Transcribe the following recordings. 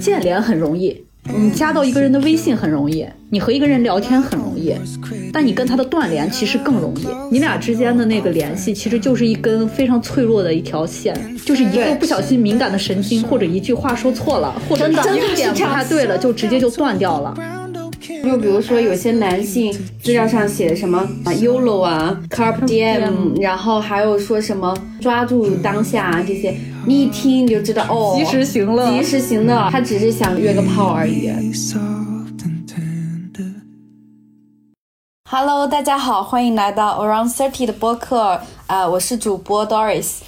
建联很容易，你加到一个人的微信很容易，你和一个人聊天很容易，但你跟他的断联其实更容易。你俩之间的那个联系其实就是一根非常脆弱的一条线，就是一个不小心敏感的神经，或者一句话说错了，或者一个点不太对了，就直接就断掉了。就比如说，有些男性资料上写的什么啊，YOLO 啊，Carpe Diem，然后还有说什么抓住当下啊，这些你一听你就知道哦，及时行乐，及时行乐，他只是想约个炮而已。Hello，大家好，欢迎来到 Around Thirty 的播客，啊，我是主播 Doris。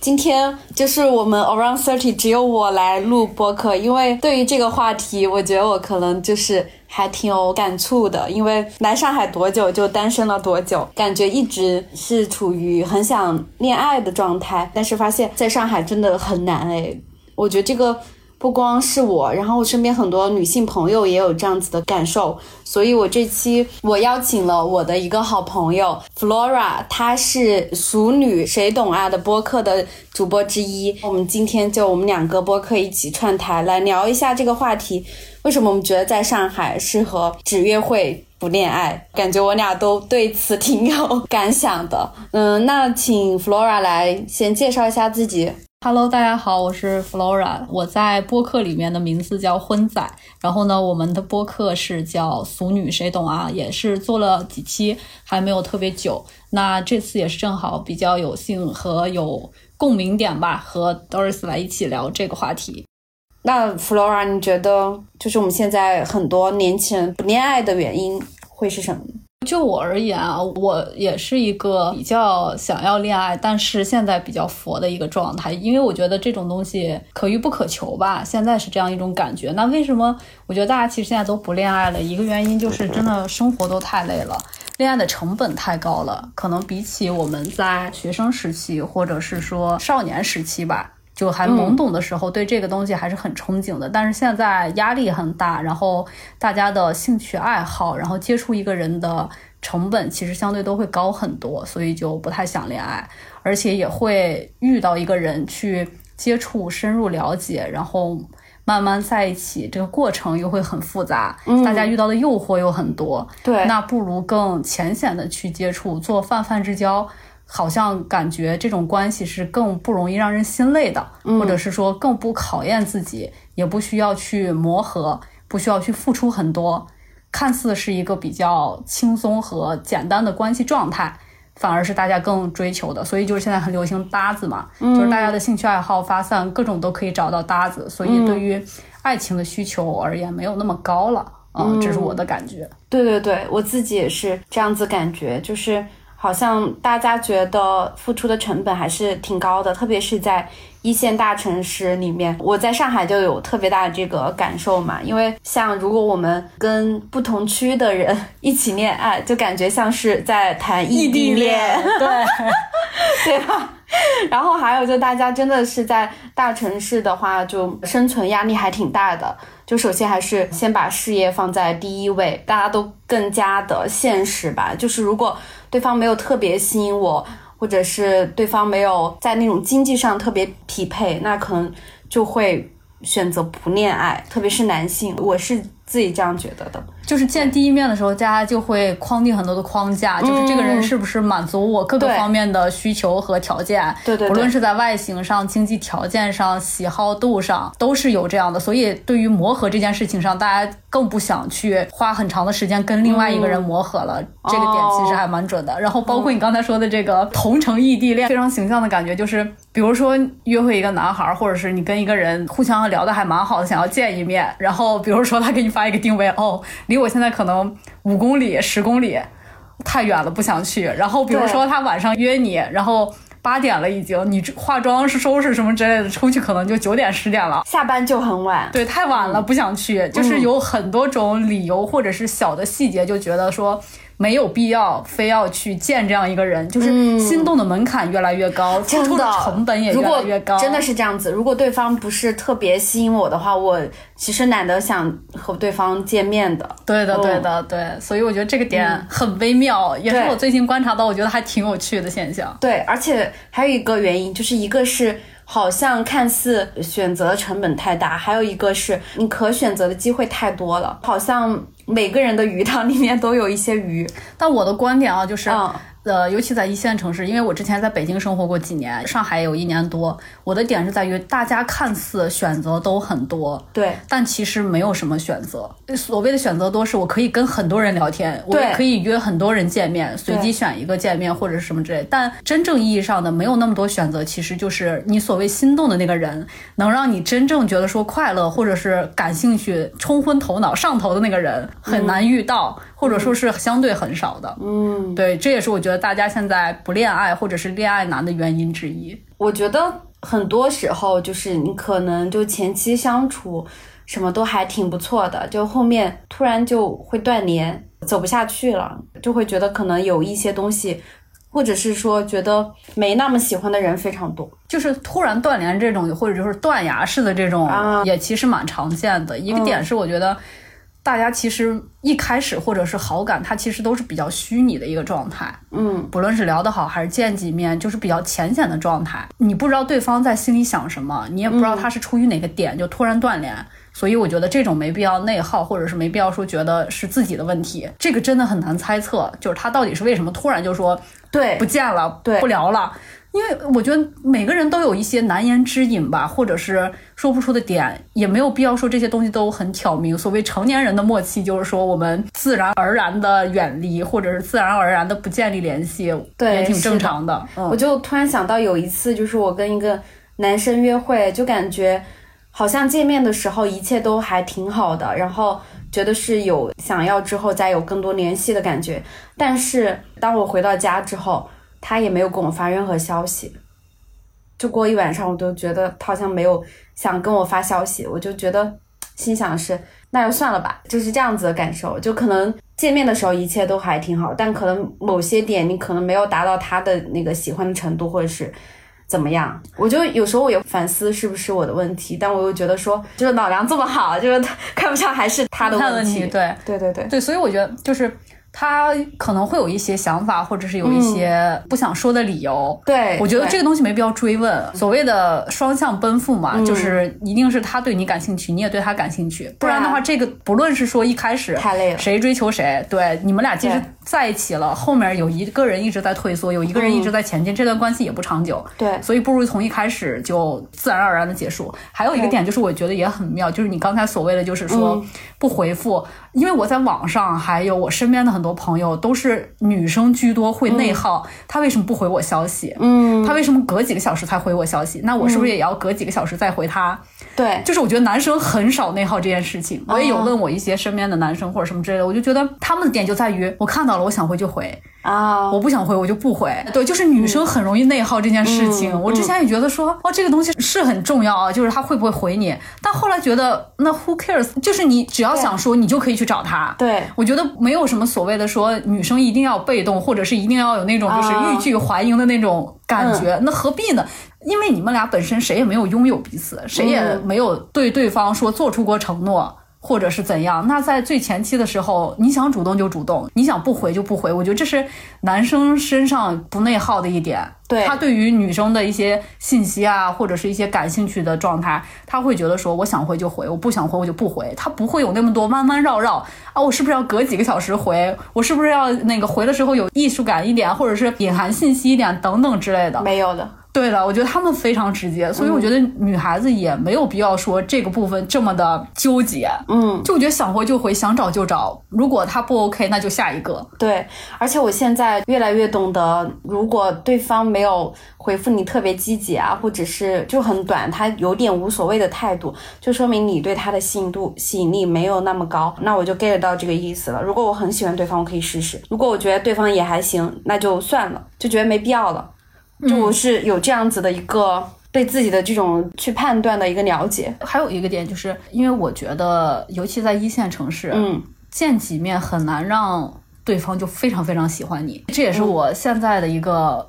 今天就是我们 Around Thirty 只有我来录播客，因为对于这个话题，我觉得我可能就是还挺有感触的。因为来上海多久就单身了多久，感觉一直是处于很想恋爱的状态，但是发现在上海真的很难哎。我觉得这个。不光是我，然后我身边很多女性朋友也有这样子的感受，所以我这期我邀请了我的一个好朋友 Flora，她是熟女谁懂啊的播客的主播之一。我们今天就我们两个播客一起串台来聊一下这个话题，为什么我们觉得在上海适合只约会不恋爱？感觉我俩都对此挺有感想的。嗯，那请 Flora 来先介绍一下自己。Hello，大家好，我是 Flora，我在播客里面的名字叫婚仔，然后呢，我们的播客是叫俗女谁懂啊，也是做了几期，还没有特别久。那这次也是正好比较有幸和有共鸣点吧，和 Doris 来一起聊这个话题。那 Flora，你觉得就是我们现在很多年轻人不恋爱的原因会是什么？就我而言啊，我也是一个比较想要恋爱，但是现在比较佛的一个状态，因为我觉得这种东西可遇不可求吧，现在是这样一种感觉。那为什么我觉得大家其实现在都不恋爱了？一个原因就是真的生活都太累了，恋爱的成本太高了，可能比起我们在学生时期或者是说少年时期吧。就还懵懂的时候，对这个东西还是很憧憬的。但是现在压力很大，然后大家的兴趣爱好，然后接触一个人的成本，其实相对都会高很多，所以就不太想恋爱，而且也会遇到一个人去接触、深入了解，然后慢慢在一起，这个过程又会很复杂，大家遇到的诱惑又很多。对，那不如更浅显的去接触，做泛泛之交。好像感觉这种关系是更不容易让人心累的，或者是说更不考验自己，也不需要去磨合，不需要去付出很多，看似是一个比较轻松和简单的关系状态，反而是大家更追求的。所以就是现在很流行搭子嘛，就是大家的兴趣爱好发散，各种都可以找到搭子，所以对于爱情的需求而言没有那么高了。嗯，这是我的感觉。对对对，我自己也是这样子感觉，就是。好像大家觉得付出的成本还是挺高的，特别是在一线大城市里面。我在上海就有特别大的这个感受嘛，因为像如果我们跟不同区的人一起恋爱，就感觉像是在谈异地恋，对对吧？然后还有就大家真的是在大城市的话，就生存压力还挺大的。就首先还是先把事业放在第一位，大家都更加的现实吧。就是如果对方没有特别吸引我，或者是对方没有在那种经济上特别匹配，那可能就会选择不恋爱。特别是男性，我是自己这样觉得的。就是见第一面的时候，大家就会框定很多的框架，就是这个人是不是满足我各个方面的需求和条件？对对，无论是在外形上、经济条件上、喜好度上，都是有这样的。所以对于磨合这件事情上，大家更不想去花很长的时间跟另外一个人磨合了。这个点其实还蛮准的。然后包括你刚才说的这个同城异地恋，非常形象的感觉就是，比如说约会一个男孩，或者是你跟一个人互相聊的还蛮好的，想要见一面，然后比如说他给你发一个定位，哦，离。我现在可能五公里、十公里，太远了，不想去。然后比如说他晚上约你，然后八点了已经，你化妆是收拾什么之类的，出去可能就九点十点了，下班就很晚。对，太晚了，不想去。就是有很多种理由，或者是小的细节，就觉得说。没有必要非要去见这样一个人，就是心动的门槛越来越高，付出的成本也越来越高。真的是这样子。如果对方不是特别吸引我的话，我其实懒得想和对方见面的。对的，对的，对。所以我觉得这个点很微妙，也是我最近观察到，我觉得还挺有趣的现象。对，而且还有一个原因，就是一个是。好像看似选择成本太大，还有一个是你可选择的机会太多了，好像每个人的鱼塘里面都有一些鱼。但我的观点啊，就是。嗯呃，尤其在一线城市，因为我之前在北京生活过几年，上海有一年多。我的点是在于，大家看似选择都很多，对，但其实没有什么选择。所谓的选择多，是我可以跟很多人聊天，我也可以约很多人见面，随机选一个见面或者是什么之类。但真正意义上的没有那么多选择，其实就是你所谓心动的那个人，能让你真正觉得说快乐或者是感兴趣、冲昏头脑、上头的那个人，很难遇到。或者说是相对很少的，嗯，对，这也是我觉得大家现在不恋爱或者是恋爱难的原因之一。我觉得很多时候就是你可能就前期相处什么都还挺不错的，就后面突然就会断联，走不下去了，就会觉得可能有一些东西，或者是说觉得没那么喜欢的人非常多，就是突然断联这种，或者就是断崖式的这种，也其实蛮常见的。一个点是我觉得。大家其实一开始或者是好感，它其实都是比较虚拟的一个状态。嗯，不论是聊得好还是见几面，就是比较浅显的状态。你不知道对方在心里想什么，你也不知道他是出于哪个点就突然断联。所以我觉得这种没必要内耗，或者是没必要说觉得是自己的问题。这个真的很难猜测，就是他到底是为什么突然就说对不见了，对不聊了。因为我觉得每个人都有一些难言之隐吧，或者是说不出的点，也没有必要说这些东西都很挑明。所谓成年人的默契，就是说我们自然而然的远离，或者是自然而然的不建立联系，对，也挺正常的。我就突然想到有一次，就是我跟一个男生约会，就感觉好像见面的时候一切都还挺好的，然后觉得是有想要之后再有更多联系的感觉。但是当我回到家之后，他也没有跟我发任何消息，就过一晚上，我都觉得他好像没有想跟我发消息，我就觉得心想是那就算了吧，就是这样子的感受。就可能见面的时候一切都还挺好，但可能某些点你可能没有达到他的那个喜欢的程度，或者是怎么样。我就有时候我也反思是不是我的问题，但我又觉得说，就是老梁这么好，就是看不上还是他的问题。对对对对对，所以我觉得就是。他可能会有一些想法，或者是有一些不想说的理由。对，我觉得这个东西没必要追问。所谓的双向奔赴嘛，就是一定是他对你感兴趣，你也对他感兴趣。不然的话，这个不论是说一开始太累了，谁追求谁，对你们俩即使在一起了，后面有一个人一直在退缩，有一个人一直在前进，这段关系也不长久。对，所以不如从一开始就自然而然的结束。还有一个点就是，我觉得也很妙，就是你刚才所谓的，就是说不回复。因为我在网上，还有我身边的很多朋友都是女生居多，会内耗。他为什么不回我消息？嗯，他为什么隔几个小时才回我消息？那我是不是也要隔几个小时再回他？对，就是我觉得男生很少内耗这件事情。我也有问我一些身边的男生或者什么之类的，我就觉得他们的点就在于，我看到了，我想回就回啊，我不想回我就不回。对，就是女生很容易内耗这件事情。我之前也觉得说，哦，这个东西是很重要啊，就是他会不会回你。但后来觉得，那 who cares？就是你只要想说，你就可以去找他。对，我觉得没有什么所谓的说女生一定要被动，或者是一定要有那种就是欲拒还迎的那种感觉，那何必呢？因为你们俩本身谁也没有拥有彼此，谁也没有对对方说做出过承诺。或者是怎样？那在最前期的时候，你想主动就主动，你想不回就不回。我觉得这是男生身上不内耗的一点。对他对于女生的一些信息啊，或者是一些感兴趣的状态，他会觉得说，我想回就回，我不想回我就不回。他不会有那么多弯弯绕绕啊，我是不是要隔几个小时回？我是不是要那个回的时候有艺术感一点，或者是隐含信息一点等等之类的？没有的。对的，我觉得他们非常直接，所以我觉得女孩子也没有必要说这个部分这么的纠结。嗯，就我觉得想回就回，想找就找，如果他不 OK，那就下一个。对，而且我现在越来越懂得，如果对方没有回复你特别积极啊，或者是就很短，他有点无所谓的态度，就说明你对他的吸引度、吸引力没有那么高。那我就 get 到这个意思了。如果我很喜欢对方，我可以试试；如果我觉得对方也还行，那就算了，就觉得没必要了。就我是有这样子的一个对自己的这种去判断的一个了解，还有一个点就是因为我觉得，尤其在一线城市，嗯，见几面很难让对方就非常非常喜欢你，这也是我现在的一个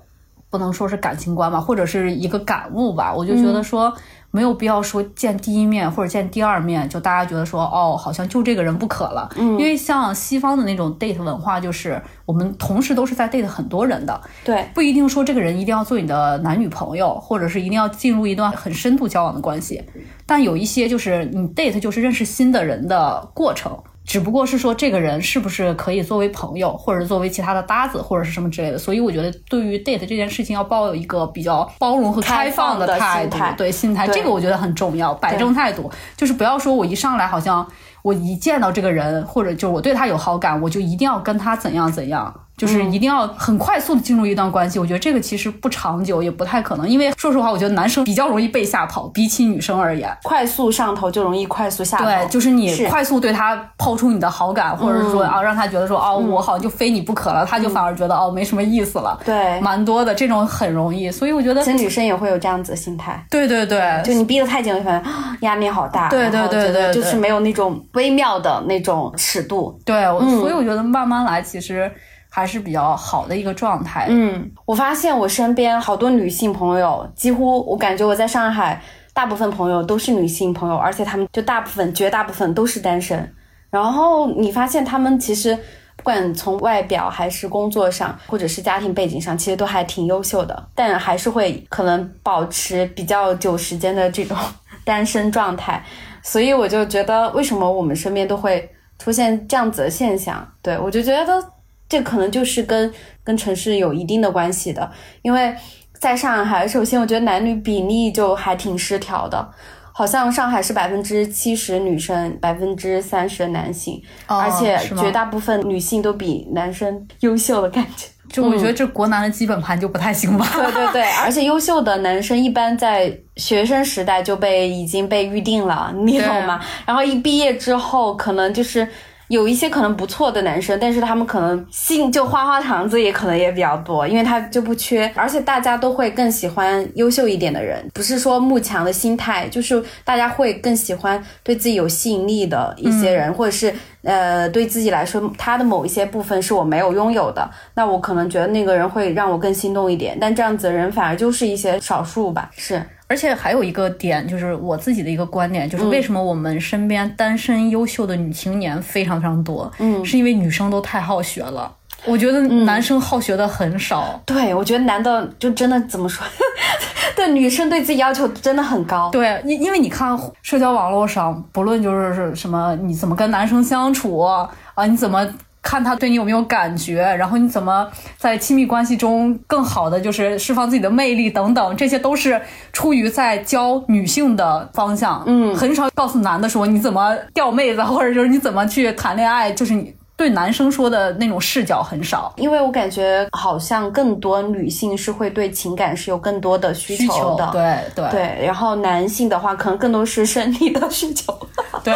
不能说是感情观吧，或者是一个感悟吧。我就觉得说没有必要说见第一面或者见第二面，就大家觉得说哦，好像就这个人不可了。嗯，因为像西方的那种 date 文化，就是我们同时都是在 date 很多人的，对，不一定说这个人一定要做你的男女朋友，或者是一定要进入一段很深度交往的关系。但有一些就是你 date 就是认识新的人的过程。只不过是说这个人是不是可以作为朋友，或者作为其他的搭子，或者是什么之类的。所以我觉得，对于 date 这件事情，要抱有一个比较包容和开放的态度，对心态，这个我觉得很重要。摆正态度，就是不要说我一上来好像我一见到这个人，或者就是我对他有好感，我就一定要跟他怎样怎样。就是一定要很快速的进入一段关系，我觉得这个其实不长久，也不太可能。因为说实话，我觉得男生比较容易被吓跑，比起女生而言，快速上头就容易快速下头。对，就是你快速对他抛出你的好感，或者是说啊，让他觉得说哦，我好像就非你不可了，他就反而觉得哦，没什么意思了。对，蛮多的这种很容易，所以我觉得，其实女生也会有这样子的心态。对对对，就你逼得太紧，就觉得压力好大。对对对对，就是没有那种微妙的那种尺度。对，所以我觉得慢慢来，其实。还是比较好的一个状态。嗯，我发现我身边好多女性朋友，几乎我感觉我在上海大部分朋友都是女性朋友，而且她们就大部分、绝大部分都是单身。然后你发现她们其实不管从外表还是工作上，或者是家庭背景上，其实都还挺优秀的，但还是会可能保持比较久时间的这种 单身状态。所以我就觉得，为什么我们身边都会出现这样子的现象？对我就觉得。这可能就是跟跟城市有一定的关系的，因为在上海，首先我觉得男女比例就还挺失调的，好像上海是百分之七十女生，百分之三十的男性，而且绝大部分女性都比男生优秀的感觉。就我觉得这国男的基本盘就不太行吧？对对对，而且优秀的男生一般在学生时代就被已经被预定了，你懂吗？然后一毕业之后，可能就是。有一些可能不错的男生，但是他们可能性就花花肠子也可能也比较多，因为他就不缺，而且大家都会更喜欢优秀一点的人，不是说慕强的心态，就是大家会更喜欢对自己有吸引力的一些人，或者是呃对自己来说他的某一些部分是我没有拥有的，那我可能觉得那个人会让我更心动一点，但这样子的人反而就是一些少数吧，是。而且还有一个点，就是我自己的一个观点，就是为什么我们身边单身优秀的女青年非常非常多，嗯，是因为女生都太好学了。我觉得男生好学的很少。对，我觉得男的就真的怎么说？对，女生对自己要求真的很高。对，因因为你看社交网络上，不论就是是什么，你怎么跟男生相处啊，你怎么。看他对你有没有感觉，然后你怎么在亲密关系中更好的就是释放自己的魅力等等，这些都是出于在教女性的方向，嗯，很少告诉男的说你怎么钓妹子，或者就是你怎么去谈恋爱，就是你对男生说的那种视角很少。因为我感觉好像更多女性是会对情感是有更多的需求的，对对。对，然后男性的话可能更多是生理的需求，对，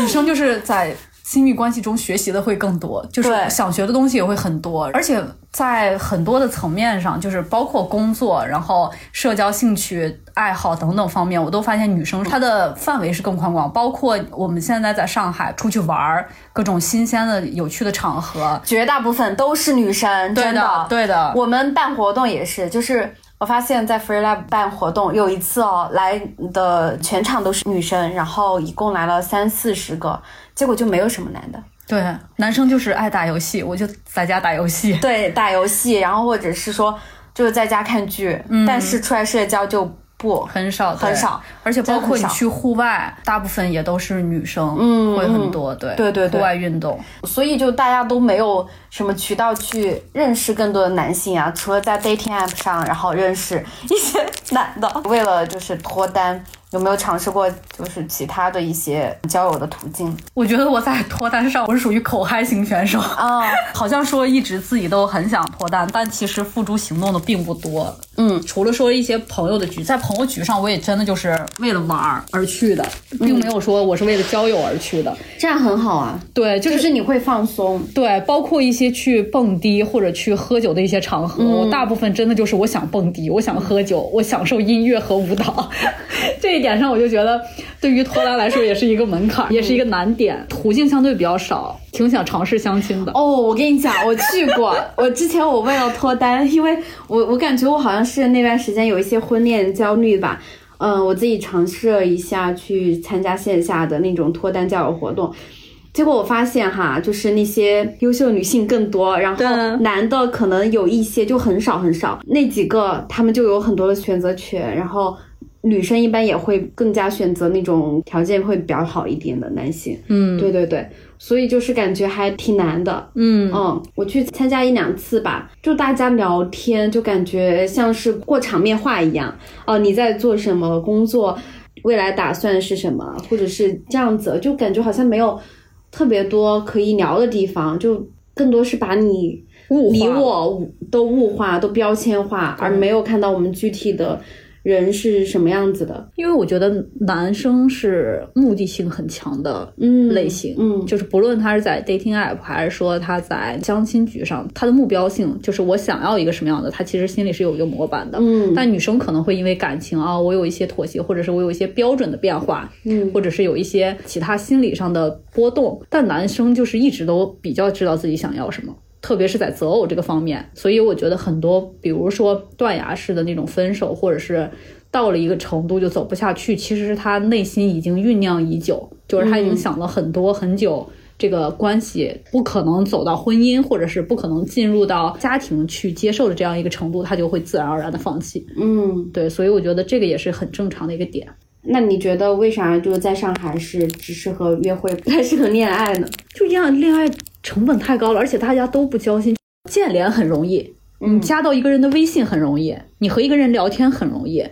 女生就是在。亲密关系中学习的会更多，就是想学的东西也会很多，而且在很多的层面上，就是包括工作、然后社交、兴趣爱好等等方面，我都发现女生她的范围是更宽广。包括我们现在在上海出去玩儿，各种新鲜的、有趣的场合，绝大部分都是女生。对的，对的。我们办活动也是，就是我发现，在 Free Lab 办活动，有一次哦，来的全场都是女生，然后一共来了三四十个。结果就没有什么男的，对，男生就是爱打游戏，我就在家打游戏，对，打游戏，然后或者是说就是在家看剧，但是出来社交就。不，很少，很少，而且包括你去户外，大部分也都是女生，嗯，会很多，对，对对对，户外运动，所以就大家都没有什么渠道去认识更多的男性啊，除了在 dating app 上，然后认识一些男的，为了就是脱单，有没有尝试过就是其他的一些交友的途径？我觉得我在脱单上，我是属于口嗨型选手啊，好像说一直自己都很想脱单，但其实付诸行动的并不多，嗯，除了说一些朋友的局，在。朋友局上，我也真的就是为了玩而去的，并没有说我是为了交友而去的，这样很好啊。对，就是你会放松。对，包括一些去蹦迪或者去喝酒的一些场合，我大部分真的就是我想蹦迪，我想喝酒，我享受音乐和舞蹈，这一点上，我就觉得对于脱单来说也是一个门槛，也是一个难点，途径相对比较少，挺想尝试相亲的。哦，我跟你讲，我去过。我之前我为了脱单，因为我我感觉我好像是那段时间有一些婚恋焦虑吧。嗯，我自己尝试了一下去参加线下的那种脱单交友活动。结果我发现哈，就是那些优秀女性更多，然后男的可能有一些就很少很少，那几个他们就有很多的选择权，然后女生一般也会更加选择那种条件会比较好一点的男性。嗯，对对对，所以就是感觉还挺难的。嗯嗯，我去参加一两次吧，就大家聊天就感觉像是过场面话一样。哦，你在做什么工作？未来打算是什么？或者是这样子，就感觉好像没有。特别多可以聊的地方，就更多是把你你我都物化、都标签化，而没有看到我们具体的。人是什么样子的？因为我觉得男生是目的性很强的类型，嗯，就是不论他是在 dating app 还是说他在相亲局上，他的目标性就是我想要一个什么样的，他其实心里是有一个模板的，嗯。但女生可能会因为感情啊，我有一些妥协，或者是我有一些标准的变化，嗯，或者是有一些其他心理上的波动，但男生就是一直都比较知道自己想要什么。特别是在择偶这个方面，所以我觉得很多，比如说断崖式的那种分手，或者是到了一个程度就走不下去，其实是他内心已经酝酿已久，就是他已经想了很多很久，这个关系不可能走到婚姻，或者是不可能进入到家庭去接受的这样一个程度，他就会自然而然的放弃。嗯，对，所以我觉得这个也是很正常的一个点。那你觉得为啥就是在上海是只适合约会，不太适合恋爱呢？就这样，恋爱成本太高了，而且大家都不交心。建联很容易，你加到一个人的微信很容易，你和一个人聊天很容易，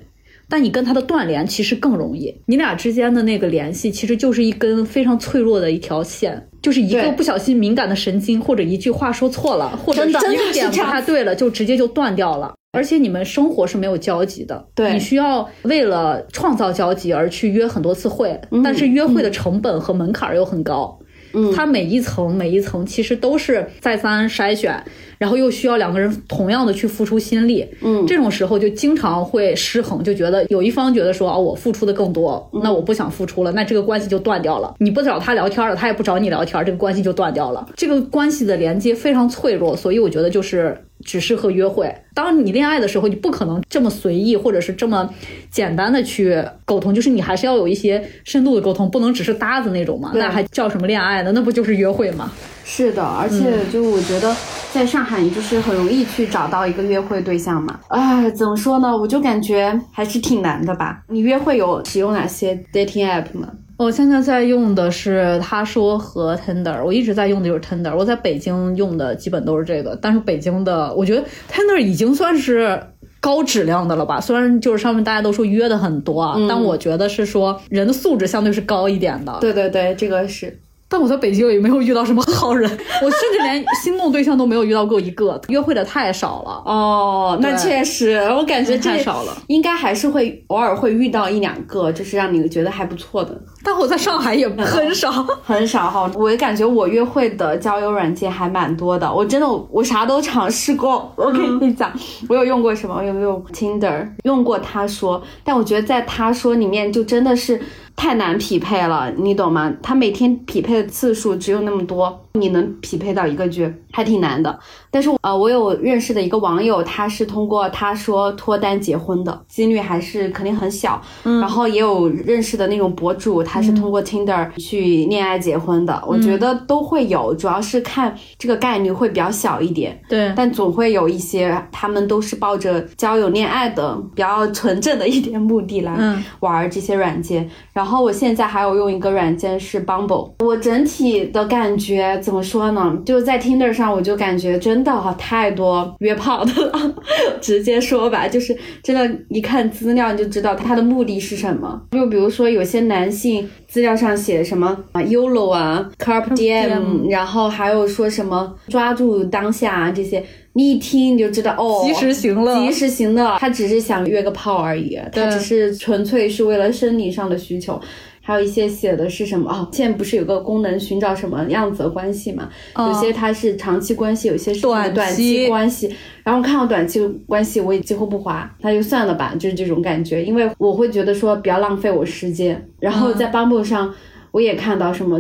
但你跟他的断联其实更容易。你俩之间的那个联系其实就是一根非常脆弱的一条线，就是一个不小心敏感的神经，或者一句话说错了，或者一个点不太对了，就直接就断掉了。而且你们生活是没有交集的，对你需要为了创造交集而去约很多次会，但是约会的成本和门槛又很高。嗯，它每一层每一层其实都是再三筛选，然后又需要两个人同样的去付出心力。嗯，这种时候就经常会失衡，就觉得有一方觉得说，哦，我付出的更多，那我不想付出了，那这个关系就断掉了。你不找他聊天了，他也不找你聊天，这个关系就断掉了。这个关系的连接非常脆弱，所以我觉得就是只适合约会。当你恋爱的时候，你不可能这么随意，或者是这么简单的去沟通，就是你还是要有一些深度的沟通，不能只是搭子那种嘛，那还叫什么恋爱呢？那不就是约会吗？是的，而且就我觉得在上海，你就是很容易去找到一个约会对象嘛。哎，怎么说呢？我就感觉还是挺难的吧。你约会有使用哪些 dating app 吗？我现在在用的是他说和 Tinder，我一直在用的就是 Tinder。我在北京用的基本都是这个，但是北京的我觉得 Tinder 已经算是高质量的了吧？虽然就是上面大家都说约的很多啊，但我觉得是说人的素质相对是高一点的。对对对，这个是。但我在北京也没有遇到什么好人，我甚至连心动对象都没有遇到过一个，约会的太少了。哦，那确实，我感觉太少了，应该还是会偶尔会遇到一两个，就是让你觉得还不错的。但我在上海也很少，很少哈。我感觉我约会的交友软件还蛮多的，我真的我啥都尝试过。我跟你讲，我有用过什么？我有用 Tinder，用过他说，但我觉得在他说里面就真的是。太难匹配了，你懂吗？他每天匹配的次数只有那么多，你能匹配到一个剧还挺难的。但是呃，我有认识的一个网友，他是通过他说脱单结婚的，几率还是肯定很小。嗯，然后也有认识的那种博主，他是通过 Tinder 去恋爱结婚的。我觉得都会有，主要是看这个概率会比较小一点。对，但总会有一些，他们都是抱着交友恋爱的比较纯正的一点目的来玩这些软件，然后。然后我现在还有用一个软件是 Bumble，我整体的感觉怎么说呢？就在 Tinder 上，我就感觉真的哈太多约炮的了。直接说吧，就是真的，一看资料你就知道他的目的是什么。就比如说有些男性资料上写什么啊 YOLO 啊，Carpe Diem，然后还有说什么抓住当下啊这些。你一听你就知道哦，及时行乐，及时行乐，他只是想约个炮而已，他只是纯粹是为了生理上的需求。还有一些写的是什么哦，现在不是有个功能寻找什么样子的关系嘛？有些它是长期关系，有些是短短期期关系。然后看到短期关系，我也几乎不滑，那就算了吧，就是这种感觉，因为我会觉得说比较浪费我时间。然后在 Bumble 上，我也看到什么，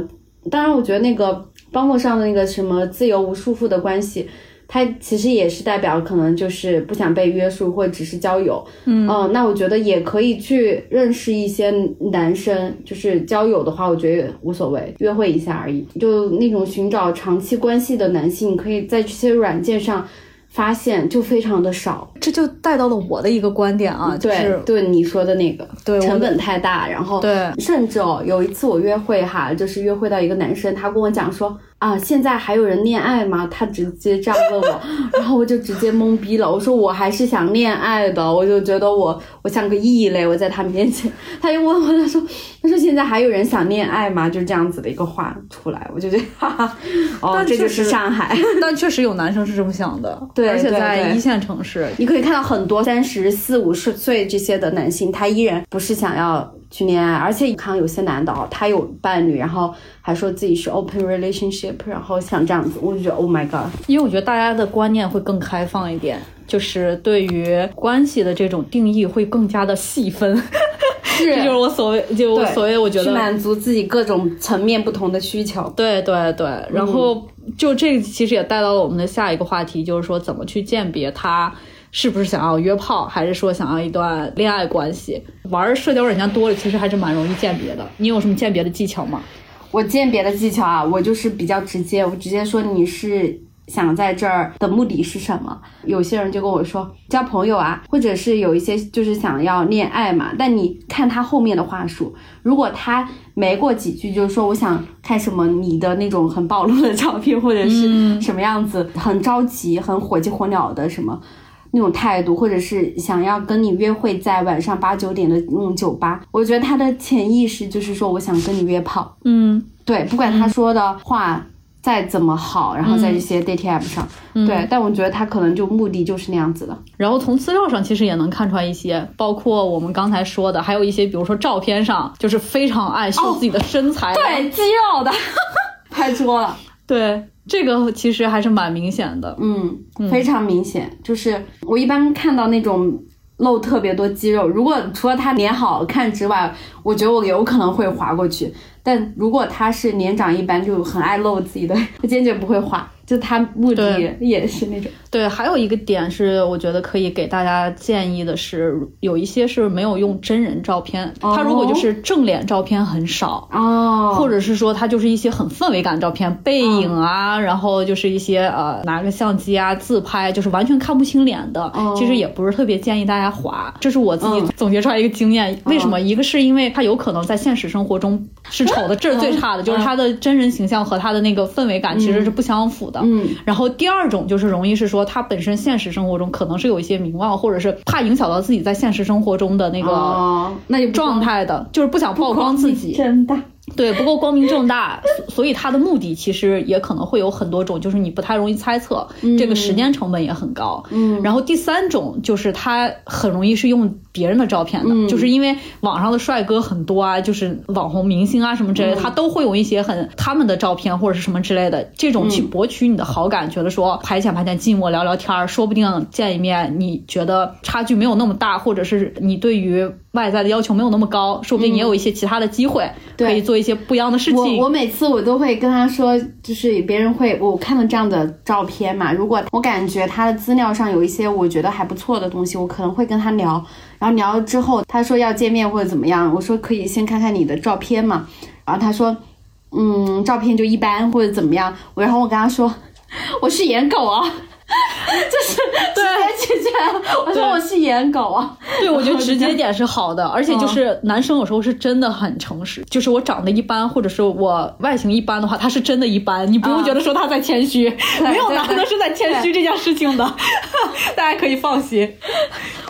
当然我觉得那个 Bumble 上的那个什么自由无束缚的关系。它其实也是代表可能就是不想被约束，或者只是交友。嗯，那我觉得也可以去认识一些男生，就是交友的话，我觉得无所谓，约会一下而已。就那种寻找长期关系的男性，可以在这些软件上发现就非常的少。这就带到了我的一个观点啊，就是对你说的那个，对成本太大，然后对，甚至哦，有一次我约会哈，就是约会到一个男生，他跟我讲说。啊，现在还有人恋爱吗？他直接这样问我，然后我就直接懵逼了。我说我还是想恋爱的，我就觉得我我像个异类，我在他面前。他又问我，他说他说现在还有人想恋爱吗？就是这样子的一个话出来，我就觉得哈哈，哦，这就是上海。但确实有男生是这么想的，对，而且在一线城市，你可以看到很多三十四五十岁这些的男性，他依然不是想要。去恋爱，而且你看有些男的哦，他有伴侣，然后还说自己是 open relationship，然后像这样子，我就觉得 oh my god，因为我觉得大家的观念会更开放一点，就是对于关系的这种定义会更加的细分，是，这 就是我所谓，就我所谓，我觉得满足自己各种层面不同的需求，对对对，然后就这个其实也带到了我们的下一个话题，就是说怎么去鉴别他。是不是想要约炮，还是说想要一段恋爱关系？玩社交软件多了，其实还是蛮容易鉴别的。你有什么鉴别的技巧吗？我鉴别的技巧啊，我就是比较直接，我直接说你是想在这儿的目的是什么？有些人就跟我说交朋友啊，或者是有一些就是想要恋爱嘛。但你看他后面的话术，如果他没过几句就是说我想看什么你的那种很暴露的照片，或者是什么样子，很着急、很火急火燎的什么。那种态度，或者是想要跟你约会在晚上八九点的那种酒吧，我觉得他的潜意识就是说，我想跟你约炮。嗯，对，不管他说的话再怎么好，然后在这些 dating app 上，对，但我觉得他可能就目的就是那样子的。然后从资料上其实也能看出来一些，包括我们刚才说的，还有一些，比如说照片上就是非常爱秀自己的身材，对，肌肉的，拍桌了，对。这个其实还是蛮明显的，嗯，非常明显。就是我一般看到那种露特别多肌肉，如果除了他脸好看之外，我觉得我有可能会划过去。但如果他是年长一般，就很爱露自己的，我 坚决不会划。就他目的也是那种。对，还有一个点是，我觉得可以给大家建议的是，有一些是没有用真人照片，他如果就是正脸照片很少哦，或者是说他就是一些很氛围感照片，背影啊，然后就是一些呃拿个相机啊自拍，就是完全看不清脸的，其实也不是特别建议大家划。这是我自己总结出来一个经验。为什么？一个是因为他有可能在现实生活中是丑的，这是最差的，就是他的真人形象和他的那个氛围感其实是不相符的。嗯，然后第二种就是容易是说。他本身现实生活中可能是有一些名望，或者是怕影响到自己在现实生活中的那个那状态的，就是不想曝光自己。真的。对，不够光明正大，所以他的目的其实也可能会有很多种，就是你不太容易猜测，这个时间成本也很高。嗯，然后第三种就是他很容易是用别人的照片的，就是因为网上的帅哥很多啊，就是网红明星啊什么之类的，他都会有一些很他们的照片或者是什么之类的，这种去博取你的好感，觉得说排遣排遣寂寞，聊聊天儿，说不定见一面，你觉得差距没有那么大，或者是你对于。外在的要求没有那么高，说不定也有一些其他的机会，可以做一些不一样的事情。我我每次我都会跟他说，就是别人会我看了这样的照片嘛，如果我感觉他的资料上有一些我觉得还不错的东西，我可能会跟他聊。然后聊了之后，他说要见面或者怎么样，我说可以先看看你的照片嘛。然后他说，嗯，照片就一般或者怎么样。然后我跟他说，我是颜狗啊。就是直接拒绝，我说我是颜狗啊。对，我觉得直接点是好的，而且就是男生有时候是真的很诚实。就是我长得一般，或者是我外形一般的话，他是真的一般，你不用觉得说他在谦虚，没有男的是在谦虚这件事情的，大家可以放心。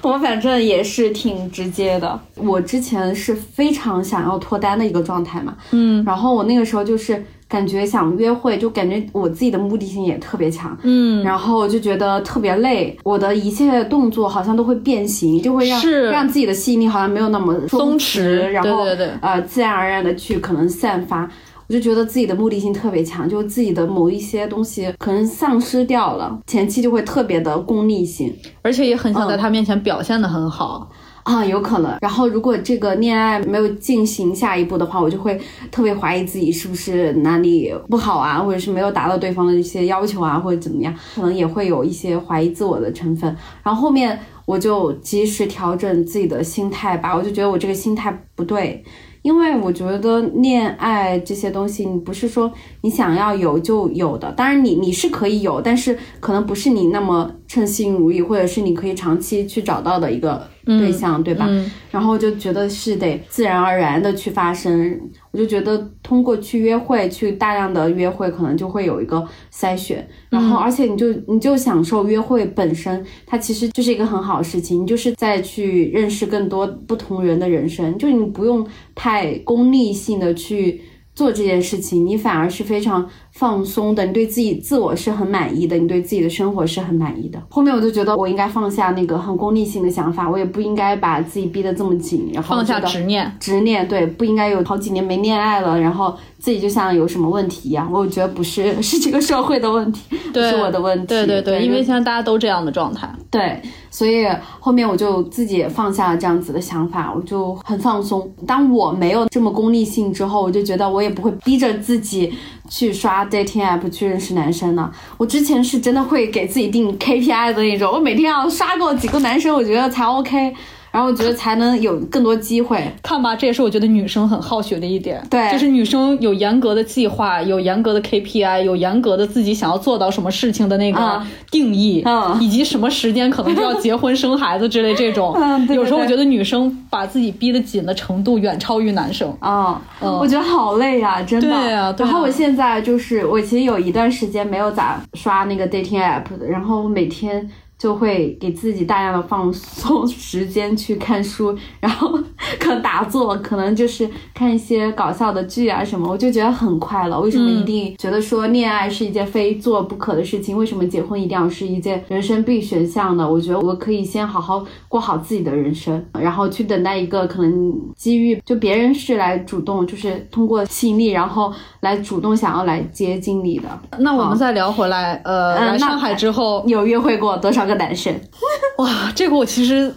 我反正也是挺直接的。我之前是非常想要脱单的一个状态嘛，嗯，然后我那个时候就是。感觉想约会，就感觉我自己的目的性也特别强，嗯，然后就觉得特别累，我的一切动作好像都会变形，就会让是让自己的吸引力好像没有那么松弛，然后对对对呃自然而然的去可能散发。我就觉得自己的目的性特别强，就自己的某一些东西可能丧失掉了，前期就会特别的功利性。而且也很想在他面前表现的很好。啊，有可能。然后，如果这个恋爱没有进行下一步的话，我就会特别怀疑自己是不是哪里不好啊，或者是没有达到对方的一些要求啊，或者怎么样，可能也会有一些怀疑自我的成分。然后后面我就及时调整自己的心态吧，我就觉得我这个心态不对。因为我觉得恋爱这些东西，你不是说你想要有就有的，当然你你是可以有，但是可能不是你那么称心如意，或者是你可以长期去找到的一个对象，对吧？然后就觉得是得自然而然的去发生。我就觉得通过去约会，去大量的约会，可能就会有一个筛选，然后而且你就你就享受约会本身，它其实就是一个很好的事情，你就是在去认识更多不同人的人生，就你不用太功利性的去做这件事情，你反而是非常放松的，你对自己自我是很满意的，你对自己的生活是很满意的。后面我就觉得我应该放下那个很功利性的想法，我也不应该把自己逼得这么紧，然后放下执念，执念，对，不应该有好几年没恋爱了，然后自己就像有什么问题一样。我觉得不是，是这个社会的问题，不是我的问题。对对对，因为现在大家都这样的状态。对，所以后面我就自己也放下了这样子的想法，我就很放松。当我没有这么功利性之后，我就觉得我也不会逼着自己去刷 dating app 去认识男生呢。我之前是真的会给自己定 KPI 的那种，我每天要刷够几个男生，我觉得才 OK。然后我觉得才能有更多机会。看吧，这也是我觉得女生很好学的一点。对就是女生有严格的计划，有严格的 KPI，有严格的自己想要做到什么事情的那个嗯定义，嗯以及什么时间可能就要结婚生孩子之类这种。嗯对对对有时候我觉得女生把自己逼得紧的程度远超于男生。啊，嗯我觉得好累呀、真的。对呀对呀然后我现在就是，我其实有一段时间没有咋刷那个 dating app 的，然后我每天就会给自己大量的放松时间去看书，然后 可能打坐，可能就是看一些搞笑的剧啊什么，我就觉得很快乐。为什么一定觉得说恋爱是一件非做不可的事情？为什么结婚一定要是一件人生必选项呢？我觉得我可以先好好过好自己的人生，然后去等待一个可能机遇，就别人是来主动，就是通过吸引力，然后来主动想要来接近你的。那我们再聊回来，呃，来上海之后，有约会过多少个男生？哇，这个我其实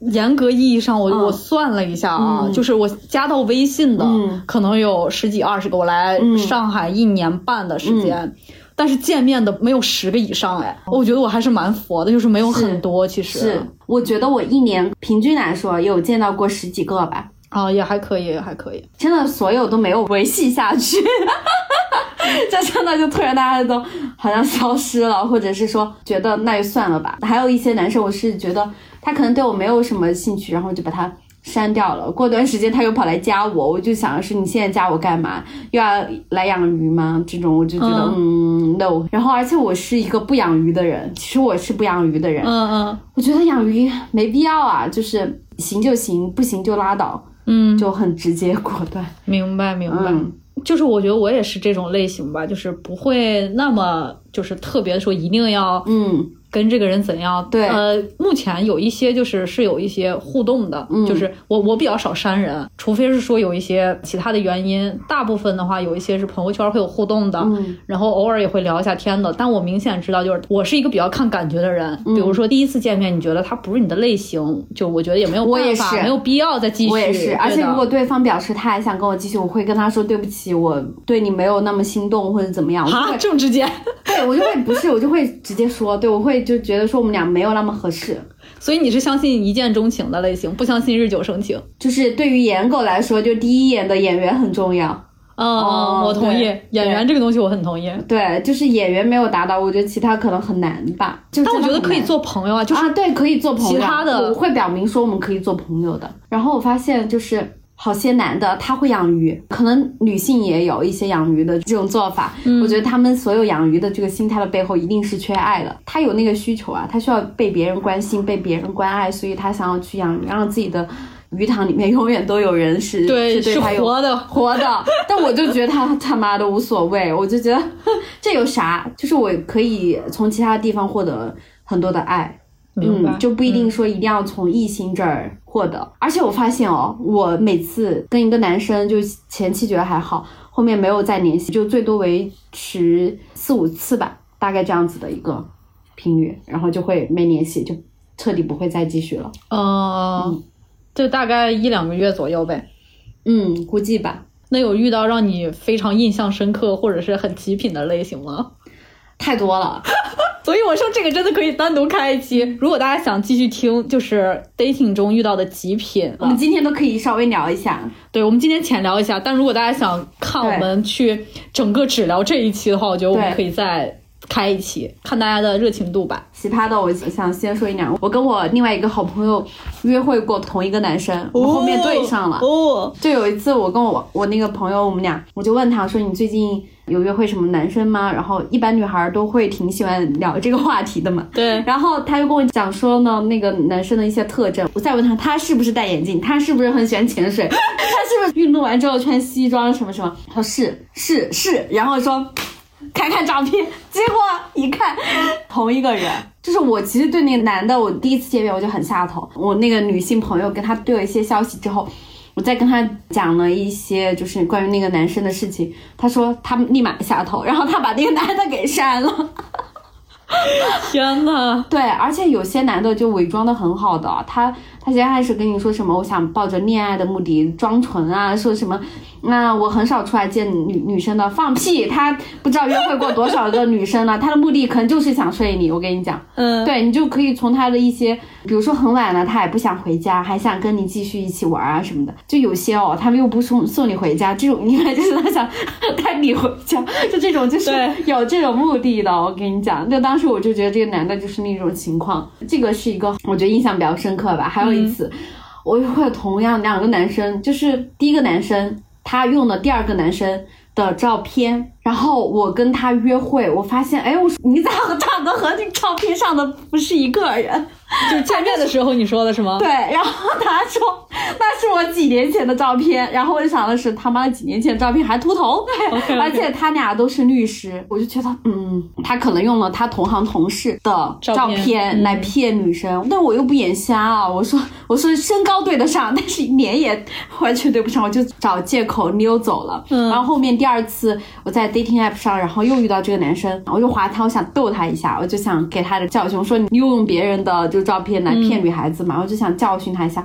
严格意义上我，我、算了一下啊，就是我加到微信的、嗯。可能有十几二十个。我来上海一年半的时间。但是见面的没有十个以上哎，我觉得我还是蛮佛的，就是没有很多，其实。是，我觉得我一年平均来说有见到过十几个吧，啊，也还可以，也还可以。真的所有都没有维系下去，就真的就突然大家都好像消失了，或者是说觉得那就算了吧。还有一些男生，我是觉得他可能对我没有什么兴趣，然后就把他。删掉了，过段时间他又跑来加我，我就想的是你现在加我干嘛？又要来养鱼吗？这种我就觉得嗯 no。然后而且我是一个不养鱼的人，其实我是不养鱼的人，嗯嗯我觉得养鱼没必要啊，就是行就行，不行就拉倒，嗯，就很直接果断。明白明白。嗯就是我觉得我也是这种类型吧，就是不会那么就是特别说一定要嗯跟这个人怎样？对呃，目前有一些就是是有一些互动的，嗯就是我我比较少删人，除非是说有一些其他的原因。大部分的话，有一些是朋友圈会有互动的，嗯然后偶尔也会聊一下天的。但我明显知道，就是我是一个比较看感觉的人。嗯比如说第一次见面，你觉得他不是你的类型，就我觉得也没有我也办法，是没有必要再继续。我也是，而且如果对方表示他还想跟我继续，我会跟他说对不起，我对你没有那么心动或者怎么样，啊这么直接，对我就会不是，我就会直接说，对我会就觉得说我们俩没有那么合适。所以你是相信一见钟情的类型，不相信日久生情。就是对于颜狗来说，就第一眼的演员很重要。嗯，哦我同意演员这个东西，我很同意。对，就是演员没有达到，我觉得其他可能很难吧。就但我觉得可以做朋友啊，就是啊，对，可以做朋友。其他的我会表明说我们可以做朋友的。然后我发现就是。好些男的他会养鱼，可能女性也有一些养鱼的这种做法。嗯我觉得他们所有养鱼的这个心态的背后，一定是缺爱的。他有那个需求啊，他需要被别人关心、被别人关爱，所以他想要去养鱼，让自己的鱼塘里面 永远都有人是对是是对他有活的活的，但我就觉得他他妈的无所谓，我就觉得 这有啥？就是我可以从其他地方获得很多的爱。明白嗯，就不一定说一定要从异性这儿获得。而且我发现哦，我每次跟一个男生，就前期觉得还好，后面没有再联系，就最多维持四五次吧，大概这样子的一个频率，然后就会没联系，就彻底不会再继续了。嗯，就大概一两个月左右呗。嗯，估计吧。那有遇到让你非常印象深刻或者是很极品的类型吗？太多了，所以我说这个真的可以单独开一期。如果大家想继续听，就是 dating 中遇到的极品，我们今天都可以稍微聊一下。对我们今天浅聊一下。但如果大家想看我们去整个只聊这一期的话，我觉得我们可以再开一期，看大家的热情度吧。奇葩的，我想先说一点。我跟我另外一个好朋友约会过同一个男生，我们后面对上了。哦，就有一次，我跟我我那个朋友，我们俩，我就问他说：“你最近有约会什么男生吗？”然后一般女孩都会挺喜欢聊这个话题的嘛。对，然后他就跟我讲说呢，那个男生的一些特征。我再问他，他是不是戴眼镜？他是不是很喜欢潜水？他是不是运动完之后穿西装什么什么？他说是是是，然后说看看照片，结果一看同一个人。就是我其实对那个男的，我第一次见面我就很下头。我那个女性朋友跟他对了一些消息之后，我再跟他讲了一些就是关于那个男生的事情，他说他立马下头，然后他把那个男的给删了。天呐，对，而且有些男的就伪装的很好的，他他先开始跟你说什么，我想抱着恋爱的目的装纯啊，说什么，那我很少出来见女女生的，放屁，他不知道约会过多少个女生了，他的目的可能就是想睡你，我跟你讲，嗯，对你就可以从他的一些，比如说很晚了，他也不想回家，还想跟你继续一起玩啊什么的，就有些哦，他们又不送送你回家，这种应该就是他想带你回家，就这种就是有这种目的的，我跟你讲，就当时我就觉得这个男的就是那种情况，这个是一个我觉得印象比较深刻吧。还有一次，我会有同样两个男生，就是第一个男生他用了第二个男生的照片，然后我跟他约会，我发现，哎，我说你咋和长得和那照片上的不是一个人？就是见面的时候你说的是吗？对，然后他说那是我几年前的照片，然后我就想的是他妈的几年前的照片还秃头，OK，OK 而且他俩都是律师，我就觉得嗯，他可能用了他同行同事的照片来骗女生，但我又不眼瞎啊，我说我说身高对得上，但是脸也完全对不上，我就找借口溜走了。嗯然后后面第二次我在 dating app 上，然后又遇到这个男生，我就划他，我想逗他一下，我就想给他的教训，我说你又用别人的就照片来骗女孩子嘛，我就想教训他一下。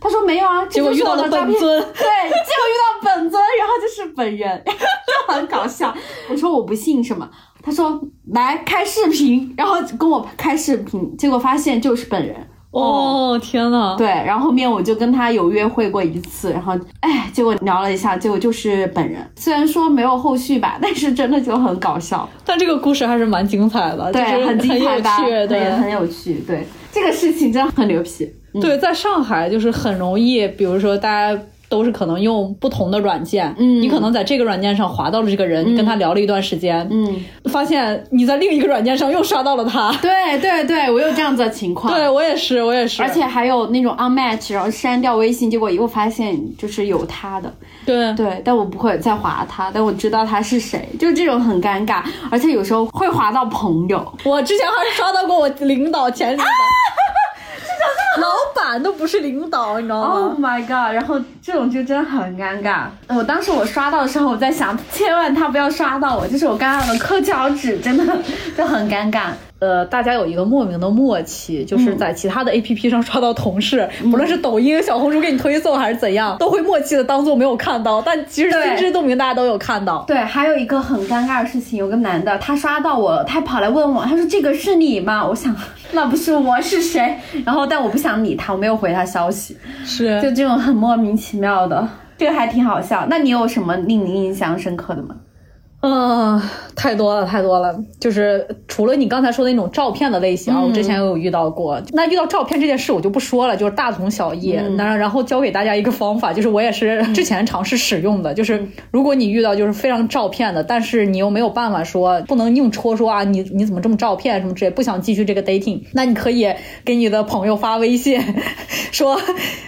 他说没有啊，结果遇到了。本尊，对，结果遇到本尊，然后就是本人，就很搞笑。我说我不信什么，他说来开视频，然后跟我开视频，结果发现就是本人。哦，天呐，对，然后后面我就跟他有约会过一次，然后哎，结果聊了一下，结果就是本人。虽然说没有后续吧，但是真的就很搞笑，但这个故事还是蛮精彩的，对，就是很精彩有吧，趣，对很很有趣，对，这个事情真的很牛皮。嗯对，在上海就是很容易，比如说大家都是可能用不同的软件，嗯。你可能在这个软件上划到了这个人，你跟他聊了一段时间，嗯，发现你在另一个软件上又刷到了他。对对对，我有这样子的情况。对我也是，我也是，而且还有那种 unmatch，然后删掉微信，结果又发现就是有他的，对。对，但我不会再划他，但我知道他是谁，就这种很尴尬，而且有时候会划到朋友，我之前还刷到过我领导前领导，老板都不是领导，你知道吗？Oh my god！然后这种就真的很尴尬。我当时我刷到的时候，我在想，千万他不要刷到我，就是我刚刚的抠脚趾，真的就很尴尬。呃，大家有一个莫名的默契，就是在其他的 A P P 上刷到同事，嗯不论是抖音、小红书给你推送还是怎样，都会默契的当做没有看到，但其实对心知肚明，大家都有看到。对，还有一个很尴尬的事情，有个男的，他刷到我，他跑来问我，他说这个是你吗？我想那不是我是谁？然后但我不想理他，我没有回他消息，是就这种很莫名其妙的，这个还挺好笑。那你有什么令你印象深刻的吗？嗯，太多了，太多了。就是除了你刚才说的那种照片的类型啊，我之前也有遇到过。那遇到照片这件事，我就不说了，就是大同小异。那然后教给大家一个方法，就是我也是之前尝试使用的，就是如果你遇到就是非常照片的，但是你又没有办法说不能硬戳说啊，你你怎么这么照片什么之类，不想继续这个 dating，那你可以给你的朋友发微信，说，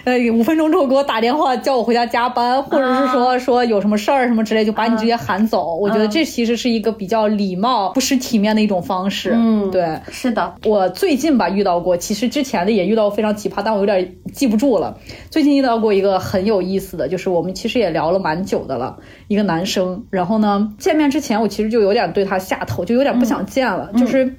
呃，五分钟之后给我打电话叫我回家加班，或者是说说有什么事儿什么之类，就把你直接喊走。我觉得。这其实是一个比较礼貌、不失体面的一种方式。嗯，对，是的。我最近吧遇到过，其实之前的也遇到过非常奇葩，但我有点记不住了。最近遇到过一个很有意思的，就是我们其实也聊了蛮久的了，一个男生。然后呢，见面之前我其实就有点对他下头，就有点不想见了，就是。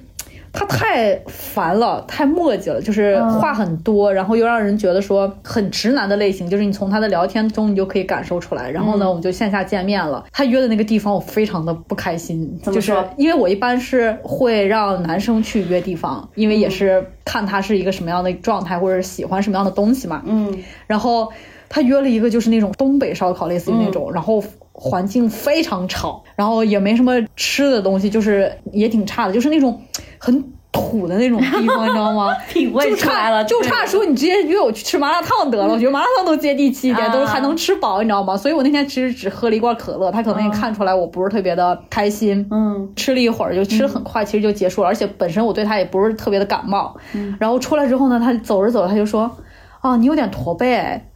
他太烦了，太磨叽了，就是话很多，然后又让人觉得说很直男的类型，就是你从他的聊天中你就可以感受出来。然后呢，我们就线下见面了。他约的那个地方我非常的不开心，就是因为我一般是会让男生去约地方，因为也是看他是一个什么样的状态，或者喜欢什么样的东西嘛。嗯。然后他约了一个就是那种东北烧烤，类似于那种，然后环境非常吵，然后也没什么吃的东西，就是也挺差的，就是那种。很土的那种地方，你知道吗？品味出来了，就差说你直接约我去吃麻辣烫得了。我觉得麻辣烫都接地气一点，都还能吃饱，你知道吗？所以我那天其实只喝了一罐可乐，他可能也看出来我不是特别的开心。嗯，吃了一会儿就吃的很快，其实就结束了。而且本身我对他也不是特别的感冒。然后出来之后呢，他走着走着他就说：“啊，你有点驼背。”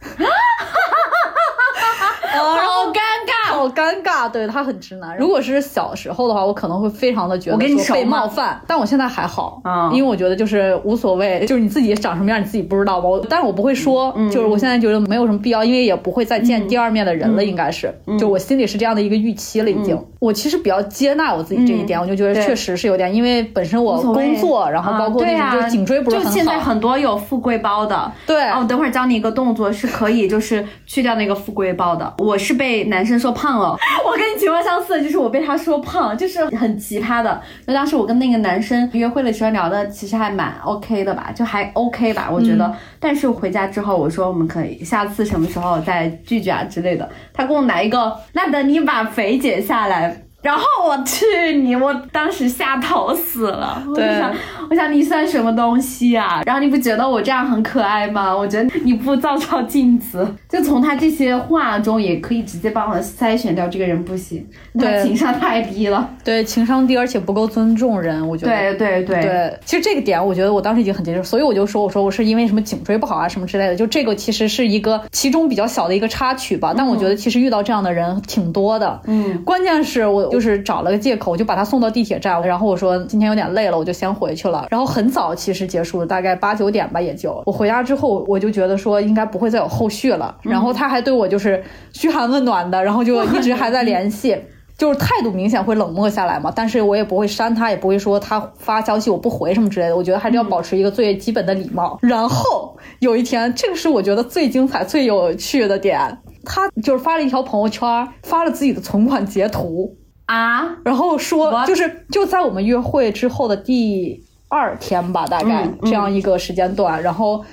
啊好尴尬，好尴尬。对他很直男。如果是小时候的话，我可能会非常的觉得说被冒犯。但我现在还好，因为我觉得就是无所谓，就是你自己长什么样你自己不知道吧。我，但是我不会说，就是我现在觉得没有什么必要，因为也不会再见第二面的人了，应该是。就我心里是这样的一个预期了，已经。我其实比较接纳我自己这一点，我就觉得确实是有点，因为本身我工作，然后包括那种就颈椎不是很好。就现在很多有富贵包的，对。哦，等会儿教你一个动作，是可以就是去掉那个富贵包的。我是被男生说胖了，我跟你情况相似，就是我被他说胖，就是很奇葩的。就当时我跟那个男生约会的时候聊的，其实还蛮 OK 的吧，就还 OK 吧，我觉得。但是回家之后，我说我们可以下次什么时候再聚聚啊之类的。他给我来一个，那等你把肥减下来。然后我去你，我当时吓头死了。我想，我想你算什么东西啊？然后你不觉得我这样很可爱吗？我觉得你不照照镜子，就从他这些话中也可以直接帮我筛选掉这个人不行，他情商太低了。对，情商低，而且不够尊重人。我觉得。对对对对，其实这个点，我觉得我当时已经很接受，所以我就说，我说我是因为什么颈椎不好啊什么之类的，就这个其实是一个其中比较小的一个插曲吧。但我觉得其实遇到这样的人挺多的。嗯，关键是我。就是找了个借口，我就把他送到地铁站了。然后我说今天有点累了，我就先回去了。然后很早其实结束了，大概八九点吧，也就。我回家之后，我就觉得说应该不会再有后续了。然后他还对我就是嘘寒问暖的，然后就一直还在联系，就是态度明显会冷漠下来嘛。但是我也不会删他，也不会说他发消息我不回什么之类的。我觉得还是要保持一个最基本的礼貌。然后有一天，这个是我觉得最精彩、最有趣的点，他就是发了一条朋友圈，发了自己的存款截图。啊，然后说就是就在我们约会之后的第二天吧，大概这样一个时间段，然后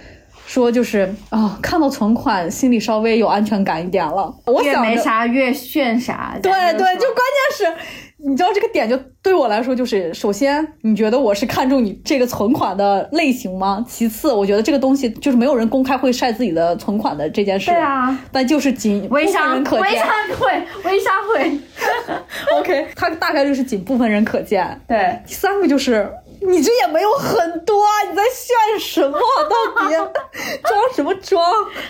说就是啊，看到存款心里稍微有安全感一点了。我想没啥越炫啥，对对，就关键是。你知道这个点就对我来说就是，首先你觉得我是看中你这个存款的类型吗？其次，我觉得这个东西就是没有人公开会晒自己的存款的这件事。对啊，但就是仅微商人可见。微商会，微商会。OK，它大概率是仅部分人可见。对，第三个就是你这也没有很多，你在炫什么？到底装什么装？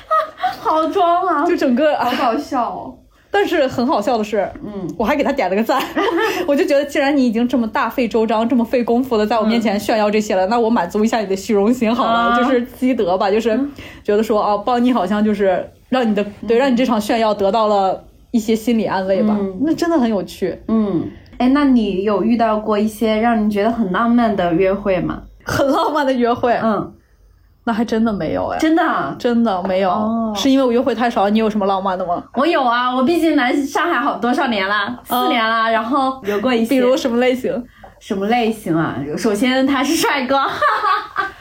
好装啊！就整个好搞笑哦。但是很好笑的是，嗯，我还给他点了个赞，我就觉得既然你已经这么大费周章、这么费功夫的在我面前炫耀这些了，那我满足一下你的虚荣心好了，就是积德吧，就是觉得说啊，帮你好像就是让你的对，让你这场炫耀得到了一些心理安慰吧，那真的很有趣。嗯，哎，那你有遇到过一些让你觉得很浪漫的约会吗？很浪漫的约会，嗯。那还真的没有哎，真的真的没有，是因为我约会太少。你有什么浪漫的吗？我有啊，我毕竟来上海好多少年了，四年了，然后有过一些。比如什么类型？什么类型啊？首先他是帅哥，哈哈哈，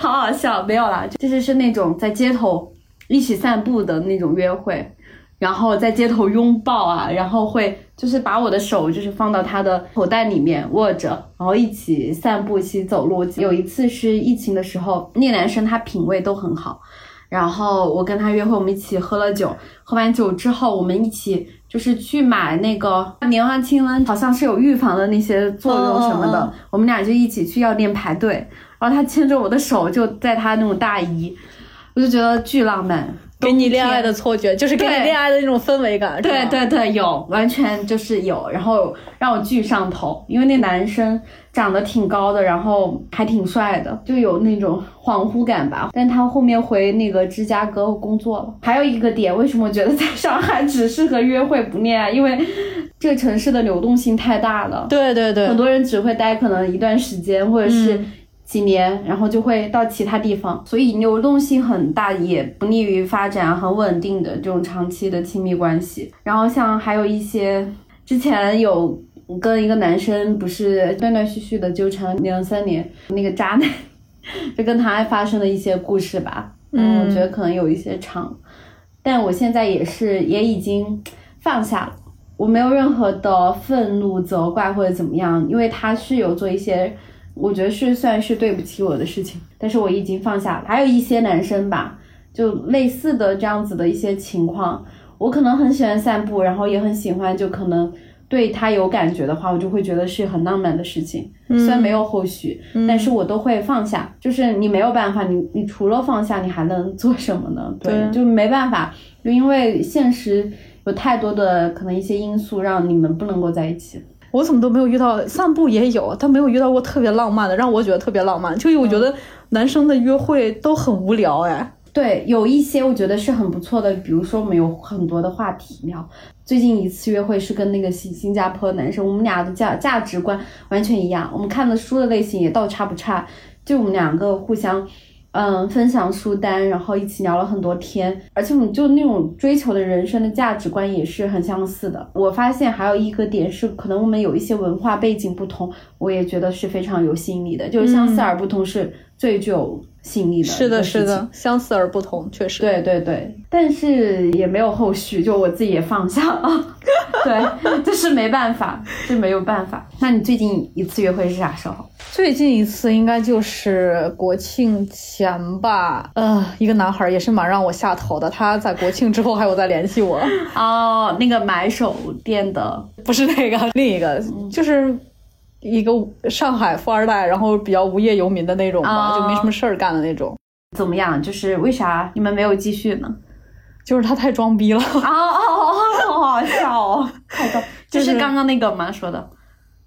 好好笑，没有啦，就是是那种在街头一起散步的那种约会。然后在街头拥抱啊，然后会就是把我的手就是放到他的口袋里面握着，然后一起散步，一起走路。有一次是疫情的时候，那个男生他品味都很好，然后我跟他约会，我们一起喝了酒，喝完酒之后，我们一起就是去买那个莲花清瘟，好像是有预防的那些作用什么的，我们俩就一起去药店排队，然后他牵着我的手就在他那种大衣，我就觉得巨浪漫。给你恋爱的错觉，就是给你恋爱的那种氛围感。对对对，有，完全就是有，然后让我巨上头，因为那男生长得挺高的，然后还挺帅的，就有那种恍惚感吧。但他后面回那个芝加哥工作了。还有一个点，为什么我觉得在上海只适合约会不恋爱？因为这个城市的流动性太大了，对对对很多人只会待可能一段时间，或者是嗯几年，然后就会到其他地方，所以流动性很大，也不利于发展很稳定的这种长期的亲密关系。然后像还有一些之前有跟一个男生不是断断续续的纠缠两三年，那个渣男 就跟他发生的一些故事吧，嗯，我觉得可能有一些长，但我现在也是也已经放下了。我没有任何的愤怒、责怪或者怎么样，因为他是有做一些，我觉得是算是对不起我的事情，但是我已经放下了。还有一些男生吧，就类似的这样子的一些情况，我可能很喜欢散步，然后也很喜欢，就可能对他有感觉的话，我就会觉得是很浪漫的事情。虽然没有后续，但是我都会放下。就是你没有办法，你你除了放下，你还能做什么呢？对，对就没办法，就因为现实有太多的可能一些因素让你们不能够在一起。我怎么都没有遇到，散步也有，但没有遇到过特别浪漫的，让我觉得特别浪漫。就是我觉得男生的约会都很无聊，哎，对，有一些我觉得是很不错的，比如说我们有很多的话题聊。最近一次约会是跟那个新新加坡男生，我们俩的价价值观完全一样，我们看的书的类型也倒差不差，就我们两个互相。嗯，分享书单，然后一起聊了很多天，而且我们就那种追求的人生的价值观也是很相似的。我发现还有一个点是，可能我们有一些文化背景不同，我也觉得是非常有吸引力的，就是相似而不同是最具有吸引力的。是的，是的，相似而不同，确实。对对对，但是也没有后续，就我自己也放下了。对，就是没办法，这没有办法。那你最近一次约会是啥时候？最近一次应该就是国庆前吧，呃，一个男孩也是蛮让我下头的，他在国庆之后还有在联系我，哦，那个买手店的，不是那个，另一个就是一个上海富二代，然后比较无业游民的那种吧，哦就没什么事儿干的那种。怎么样？就是为啥你们没有继续呢？就是他太装逼了，啊哦哦，好好笑哦！太逗，就就是是刚刚那个吗？说的，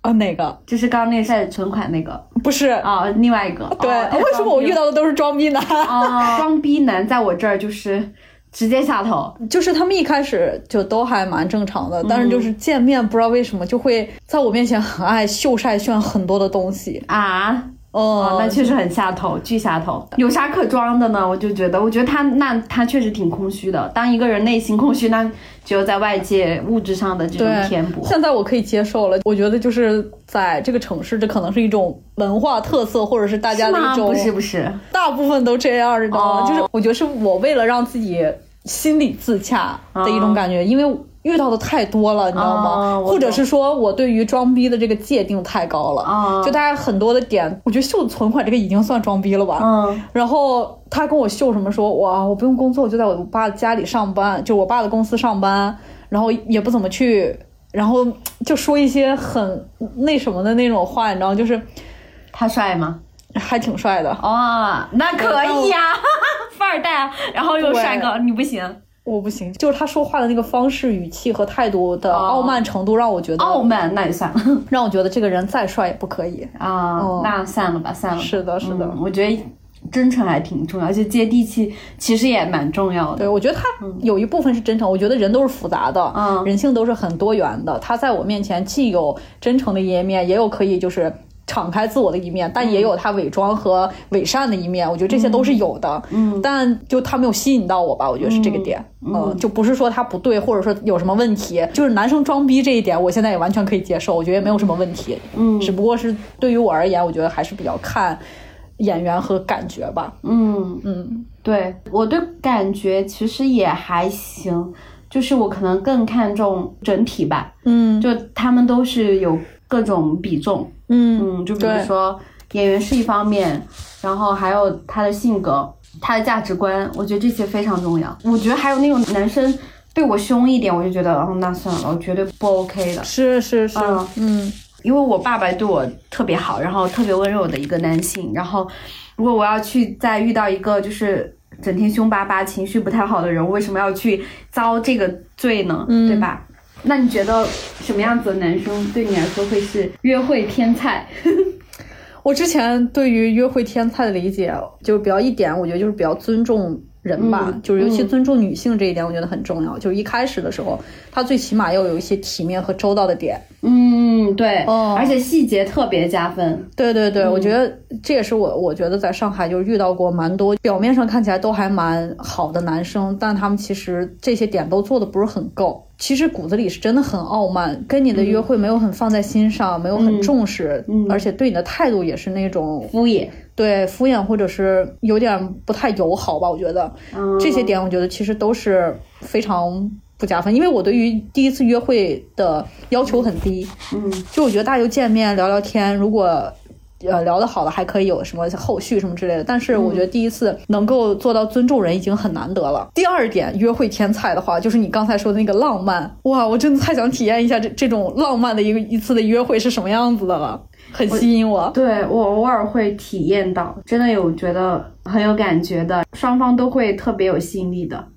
啊，哪个就是刚刚那晒存款那个不是？啊、另外一个。对，哦为什么我遇到的都是装逼男？啊、装逼男在我这儿就是直接下头。就是他们一开始就都还蛮正常的，但是就是见面不知道为什么就会在我面前很爱秀晒炫很多的东西。啊，哦哦，那确实很下头，巨下头。有啥可装的呢？我就觉得，我觉得他那他确实挺空虚的。当一个人内心空虚，那只有在外界物质上的这种填补。现在我可以接受了。我觉得就是在这个城市，这可能是一种文化特色，或者是大家的一种，不是不是，大部分都这样，你知道吗？哦就是我觉得是我为了让自己心理自洽的一种感觉，因为遇到的太多了，你知道吗？或者是说我对于装逼的这个界定太高了，哦就大家很多的点，我觉得秀存款这个已经算装逼了吧？嗯然后他跟我秀什么说，哇，我不用工作，我就在我爸家里上班，就我爸的公司上班，然后也不怎么去，然后就说一些很那什么的那种话，你知道，就是他帅吗？还挺帅的。哦，那可以呀、富二代啊，然后又帅哥，你不行。我不行，就是他说话的那个方式、语气和态度的哦傲慢程度，让我觉得，傲慢，那也算了 让我觉得这个人再帅也不可以。啊、哦那算了吧，算了。是的，是的。嗯我觉得真诚还挺重要，而且接地气其实也蛮重要的。对，我觉得他有一部分是真诚，我觉得人都是复杂的，嗯人性都是很多元的。他在我面前既有真诚的一面，也有可以就是敞开自我的一面，但也有他伪装和伪善的一面。我觉得这些都是有的，嗯，但就他没有吸引到我吧，我觉得是这个点，嗯，就不是说他不对，或者说有什么问题，就是男生装逼这一点，我现在也完全可以接受，我觉得也没有什么问题，嗯，只不过是对于我而言，我觉得还是比较看演员和感觉吧，嗯，嗯。对我对感觉其实也还行，就是我可能更看重整体吧，嗯。就他们都是有各种比重，嗯嗯，就比如说演员是一方面，然后还有他的性格、他的价值观，我觉得这些非常重要。我觉得还有那种男生对我凶一点，我就觉得，哦，那算了，我绝对不 OK 的。是是是嗯嗯因为我爸爸对我特别好，然后特别温柔的一个男性，然后如果我要去再遇到一个就是整天凶巴巴、情绪不太好的人，我为什么要去遭这个罪呢？嗯对吧？那你觉得什么样子的男生对你来说会是约会天菜？我之前对于约会天菜的理解，就比较一点，我觉得就是比较尊重人吧，嗯就是尤其嗯尊重女性这一点，我觉得很重要。就是一开始的时候，他最起码要有一些体面和周到的点。嗯，对，哦而且细节特别加分。对对对，我觉得这也是我我觉得在上海就是遇到过蛮多表面上看起来都还蛮好的男生，但他们其实这些点都做的不是很够。其实骨子里是真的很傲慢，跟你的约会没有很放在心上，没有很重视，嗯而且对你的态度也是那种敷衍，对敷衍或者是有点不太友好吧。我觉得、嗯这些点，我觉得其实都是非常不加分，因为我对于第一次约会的要求很低，嗯就我觉得大家就见面聊聊天，如果呃聊得好的，还可以有什么后续什么之类的。但是我觉得第一次能够做到尊重人已经很难得了。第二点，约会天菜的话，就是你刚才说的那个浪漫，哇，我真的太想体验一下这这种浪漫的一个一次的约会是什么样子的了，很吸引我。对我偶尔会体验到，真的有觉得很有感觉的，双方都会特别有吸引力的。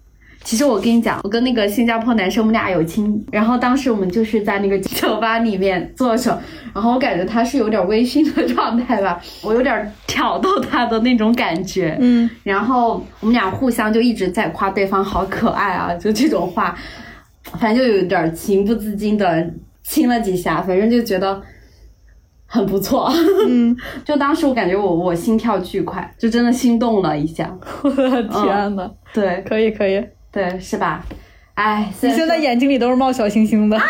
其实我跟你讲，我跟那个新加坡男生，我们俩有亲，然后当时我们就是在那个酒吧里面坐着，然后我感觉他是有点微醺的状态吧，我有点挑逗他的那种感觉，嗯，然后我们俩互相就一直在夸对方好可爱啊，就这种话，反正就有点情不自禁的亲了几下，反正就觉得很不错。嗯，就当时我感觉我我心跳巨快，就真的心动了一下。天呐，对可以可以，对，是吧？哎，你现在眼睛里都是冒小星星的啊，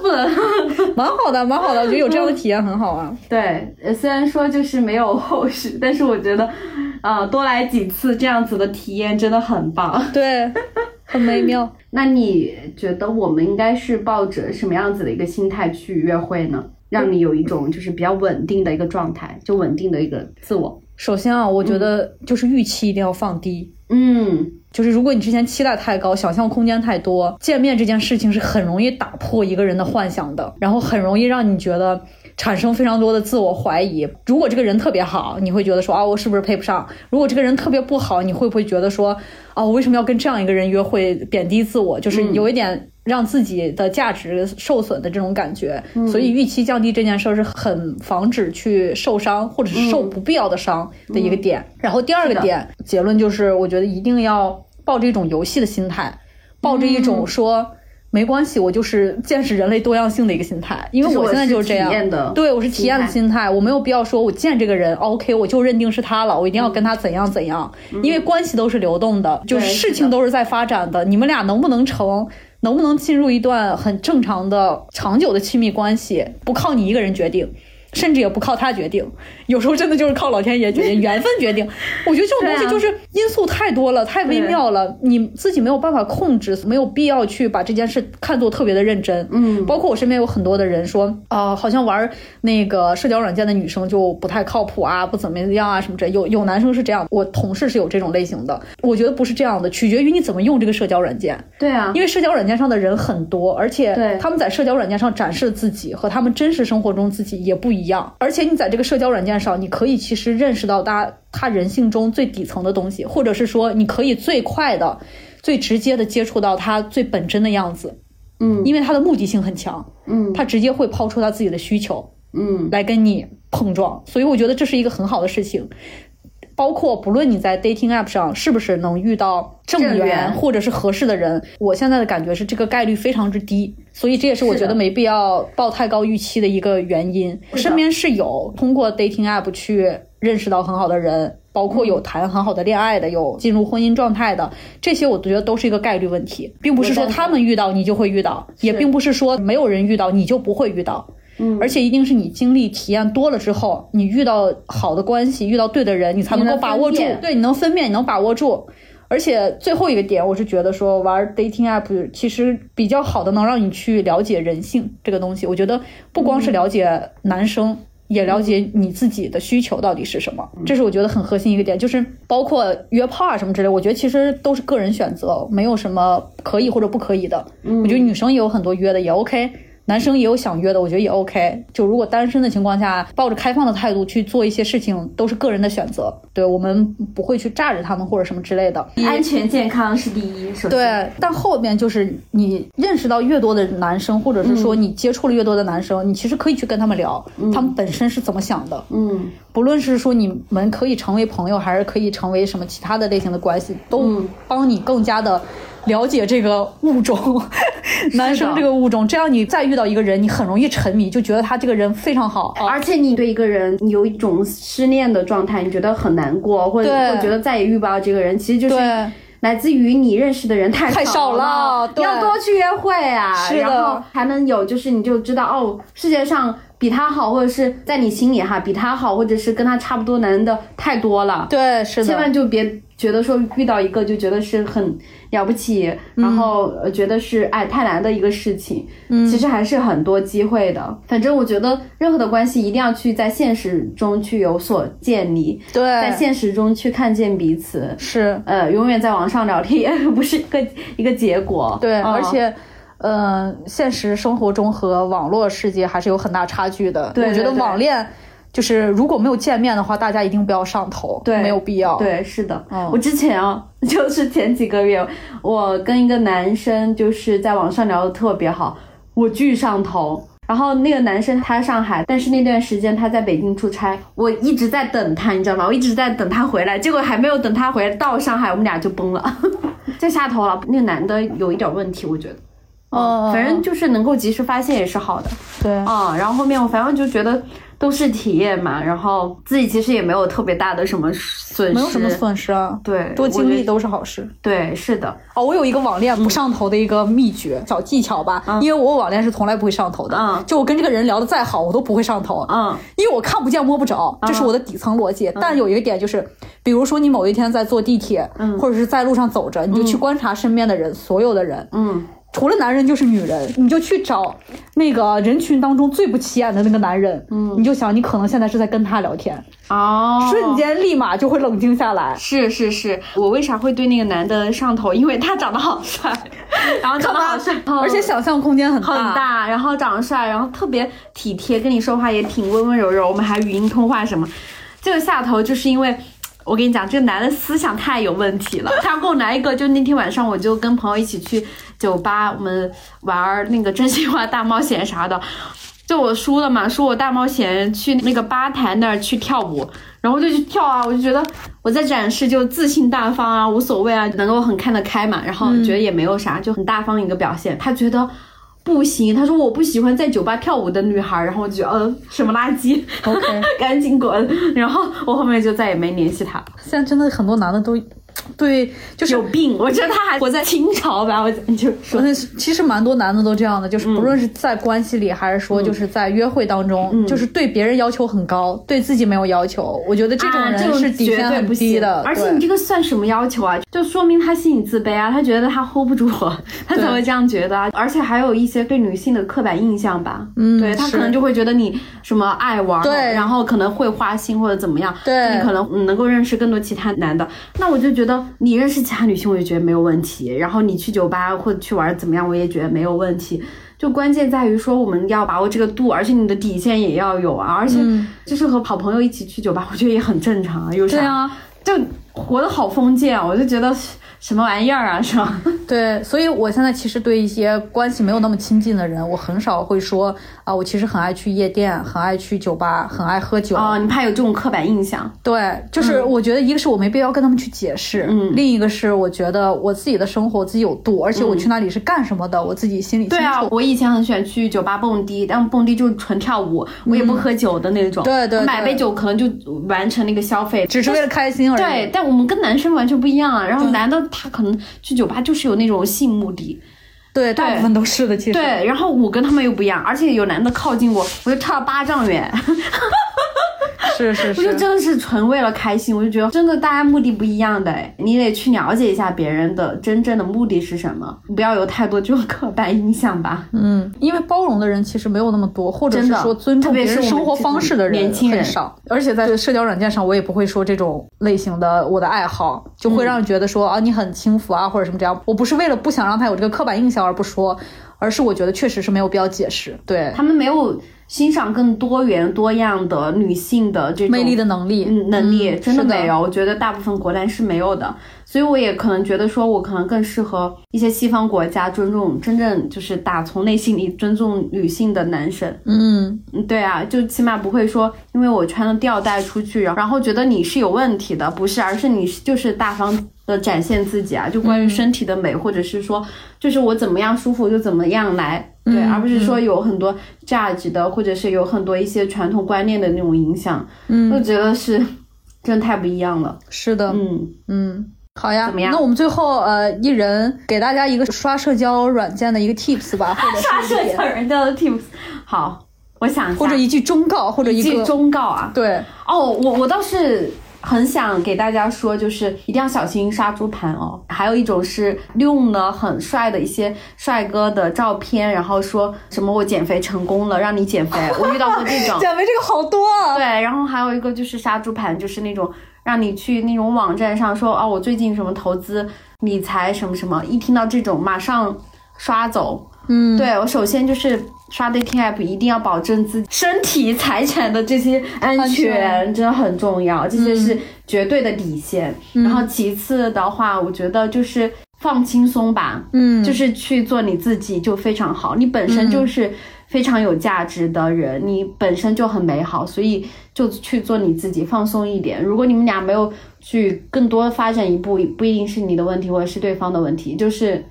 不能 蛮好的，蛮好的，我觉得有这样的体验很好啊。对，呃虽然说就是没有后续，但是我觉得，呃，多来几次这样子的体验真的很棒。对，很美妙。那你觉得我们应该是抱着什么样子的一个心态去约会呢？让你有一种就是比较稳定的一个状态，就稳定的一个自我。首先啊，我觉得就是预期一定要放低。嗯，就是如果你之前期待太高，想象空间太多，见面这件事情是很容易打破一个人的幻想的，然后很容易让你觉得产生非常多的自我怀疑。如果这个人特别好，你会觉得说啊，我是不是配不上？如果这个人特别不好，你会不会觉得说啊，我为什么要跟这样一个人约会，贬低自我？就是有一点让自己的价值受损的这种感觉。所以预期降低这件事儿是很防止去受伤或者是受不必要的伤的一个点。然后第二个点，结论就是，我觉得一定要抱着一种游戏的心态，抱着一种说。没关系，我就是见识人类多样性的一个心态，因为我现在就是是这样对我是体验的心态，我没有必要说我见这个人，OK，我就认定是他了，我一定要跟他怎样怎样，因为关系都是流动的，就是事情都是在发展的，你们俩能不能成，能不能进入一段很正常的、长久的亲密关系，不靠你一个人决定。甚至也不靠他决定，有时候真的就是靠老天爷决定，缘分决定。我觉得这种东西就是因素太多了，太微妙了，你自己没有办法控制，没有必要去把这件事看作特别的认真。嗯包括我身边有很多的人说，啊、好像玩那个社交软件的女生就不太靠谱啊，不怎么样啊什么之类。有有男生是这样，我同事是有这种类型的。我觉得不是这样的，取决于你怎么用这个社交软件。对啊，因为社交软件上的人很多，而且对他们在社交软件上展示自己和他们真实生活中自己也不一样。而且你在这个社交软件上，你可以其实认识到大他人性中最底层的东西，或者是说你可以最快的、最直接的接触到他最本真的样子。嗯因为他的目的性很强，嗯他直接会抛出他自己的需求嗯来跟你碰撞，所以我觉得这是一个很好的事情。包括不论你在 dating app 上是不是能遇到正缘或者是合适的人，我现在的感觉是这个概率非常之低，所以这也是我觉得没必要抱太高预期的一个原因。我身边是有通过 dating app 去认识到很好的人，包括有谈很好的恋爱的，有进入婚姻状态的，这些我觉得都是一个概率问题，并不是说他们遇到你就会遇到，也并不是说没有人遇到你就不会遇到。嗯而且一定是你经历体验多了之后，你遇到好的关系，遇到对的人，你才能够把握住。对，你能分辨，你能把握住。而且最后一个点，我是觉得说玩 dating app 其实比较好的能让你去了解人性这个东西。我觉得不光是了解男生，也了解你自己的需求到底是什么，这是我觉得很核心一个点。就是包括约炮啊什么之类，我觉得其实都是个人选择，没有什么可以或者不可以的。嗯我觉得女生也有很多约的也 OK。男生也有想约的，我觉得也 OK。就如果单身的情况下，抱着开放的态度去做一些事情，都是个人的选择。对我们不会去炸着他们或者什么之类的。安全健康是第一，首先。对，但后面就是你认识到越多的男生，或者是说你接触了越多的男生，你其实可以去跟他们聊，他们本身是怎么想的。嗯，不论是说你们可以成为朋友，还是可以成为什么其他的类型的关系，都帮你更加的。了解这个物种，男生这个物种，这样你再遇到一个人，你很容易沉迷，就觉得他这个人非常好，而且你对一个人有一种失恋的状态，你觉得很难过，或者会觉得再也遇不到这个人，其实就是来自于你认识的人太太少了，要多去约会啊，然后才能有，就是你就知道哦，世界上比他好，或者是在你心里哈比他好，或者是跟他差不多男的太多了，对，是的，千万就别。觉得说遇到一个就觉得是很了不起，然后觉得是哎太难的一个事情，嗯其实还是很多机会的。反正我觉得任何的关系一定要去在现实中去有所建立，对，在现实中去看见彼此，是呃，永远在网上聊天 不是一个一个结果。对，而且，呃，现实生活中和网络世界还是有很大差距的。对我觉得网恋。就是如果没有见面的话，大家一定不要上头，对，没有必要。对，是的。我之前啊，就是前几个月，我跟一个男生就是在网上聊的特别好，我巨上头。然后那个男生他上海，但是那段时间他在北京出差，我一直在等他，你知道吗？我一直在等他回来，结果还没有等他回来到上海，我们俩就崩了，就下头了。那个男的有一点问题，我觉得。哦。反正就是能够及时发现也是好的。对。啊，然后后面我反正就觉得。都是体验嘛，然后自己其实也没有特别大的什么损失，没有什么损失啊。对，多经历都是好事。对，是的。哦，我有一个网恋不上头的一个秘诀，小技巧吧。嗯。因为我网恋是从来不会上头的。嗯。就我跟这个人聊的再好，我都不会上头。嗯。因为我看不见摸不着，这是我的底层逻辑。但有一个点就是，比如说你某一天在坐地铁，嗯，或者是在路上走着，你就去观察身边的人，所有的人，嗯。除了男人就是女人，你就去找那个人群当中最不起眼的那个男人，嗯，你就想你可能现在是在跟他聊天，哦，瞬间立马就会冷静下来。是是是，我为啥会对那个男的上头？因为他长得好帅，然后长得好帅，而且想象空间很大，很大，然后长得帅，然后特别体贴，跟你说话也挺温温柔柔，我们还语音通话什么，这个下头就是因为。我跟你讲，这个男的思想太有问题了。他给我来一个，就那天晚上，我就跟朋友一起去酒吧，我们玩那个真心话大冒险啥的。就我输了嘛，输我大冒险去那个吧台那儿去跳舞，然后就去跳啊，我就觉得我在展示就自信大方啊，无所谓啊，能够很看得开嘛，然后觉得也没有啥，就很大方一个表现。他觉得。不行，他说我不喜欢在酒吧跳舞的女孩，然后我就呃什么垃圾，OK，赶紧滚。然后我后面就再也没联系他。现在真的很多男的都。对，就是有病。我觉得他还活在清朝吧，我就说，其实蛮多男的都这样的，就是不论是在关系里，还是说就是在约会当中，就是对别人要求很高，对自己没有要求。我觉得这种人是底线很低的。而且你这个算什么要求啊？就说明他心里自卑啊，他觉得他 hold 不住我，他才会这样觉得。而且还有一些对女性的刻板印象吧，嗯，对他可能就会觉得你什么爱玩，对，然后可能会花心或者怎么样，对你可能能够认识更多其他男的。那我就觉得。你认识其他女性，我也觉得没有问题。然后你去酒吧或者去玩怎么样，我也觉得没有问题。就关键在于说，我们要把握这个度，而且你的底线也要有啊。而且就是和好朋友一起去酒吧，我觉得也很正常啊。有啥？对啊，就活得好封建，我就觉得。什么玩意儿啊，是吧？对，所以我现在其实对一些关系没有那么亲近的人，我很少会说啊，我其实很爱去夜店，很爱去酒吧，很爱喝酒。哦，你怕有这种刻板印象？对，就是我觉得一个是我没必要跟他们去解释，嗯，另一个是我觉得我自己的生活自己有度，而且我去那里是干什么的，我自己心里清楚。对啊，我以前很喜欢去酒吧蹦迪，但蹦迪就是纯跳舞，我也不喝酒的那种。对对，买杯酒可能就完成那个消费，只是为了开心而已。对，但我们跟男生完全不一样啊。然后男的他可能。去酒吧就是有那种性目的，对，大部分都是的。其实对，然后我跟他们又不一样，而且有男的靠近我，我就跳了八丈远。是是是，我就真的是纯为了开心，我就觉得真的大家目的不一样的哎，你得去了解一下别人的真正的目的是什么，不要有太多这种刻板印象吧。嗯，因为包容的人其实没有那么多，或者是真的说尊重特别人生活方式的人年轻人很少。而且在社交软件上，我也不会说这种类型的我的爱好，就会让人觉得说、啊你很轻浮啊或者什么这样。我不是为了不想让他有这个刻板印象而不说，而是我觉得确实是没有必要解释。对，他们没有欣赏更多元多样的女性的这种魅力的能力，嗯能力、嗯真的没有，我觉得大部分国男是没有的，所以我也可能觉得说，我可能更适合一些西方国家尊重真正就是打从内心里尊重女性的男生。嗯，嗯，对啊，就起码不会说，因为我穿了吊带出去，然后觉得你是有问题的，不是，而是你就是大方的展现自己啊，就关于身体的美，或者是说，就是我怎么样舒服就怎么样来，对，而不是说有很多 judge 的，或者是有很多一些传统观念的那种影响，嗯，我觉得是 真的太不一样了，是的，嗯，嗯，好呀，怎么样那我们最后呃，一人给大家一个刷社交软件的一个 tips 吧，或者刷社交软件的 tips，好，我想一下，或者一句忠告，或者一一句忠告啊，对，哦，我我倒是很想给大家说，就是一定要小心杀猪盘哦。还有一种是用了很帅的一些帅哥的照片，然后说什么我减肥成功了，让你减肥。我遇到过这种。减肥这个好多啊，对，然后还有一个就是杀猪盘，就是那种让你去那种网站上说啊，我最近什么投资理财什么什么，一听到这种马上刷走。嗯，对我首先就是刷 dating app 一定要保证自己身体财产的这些安全真的很重要，这些是绝对的底线。然后其次的话，我觉得就是放轻松吧，嗯，就是去做你自己就非常好，你本身就是非常有价值的人，你本身就很美好，所以就去做你自己，放松一点。如果你们俩没有去更多发展一步，不一定是你的问题，或者是对方的问题，就是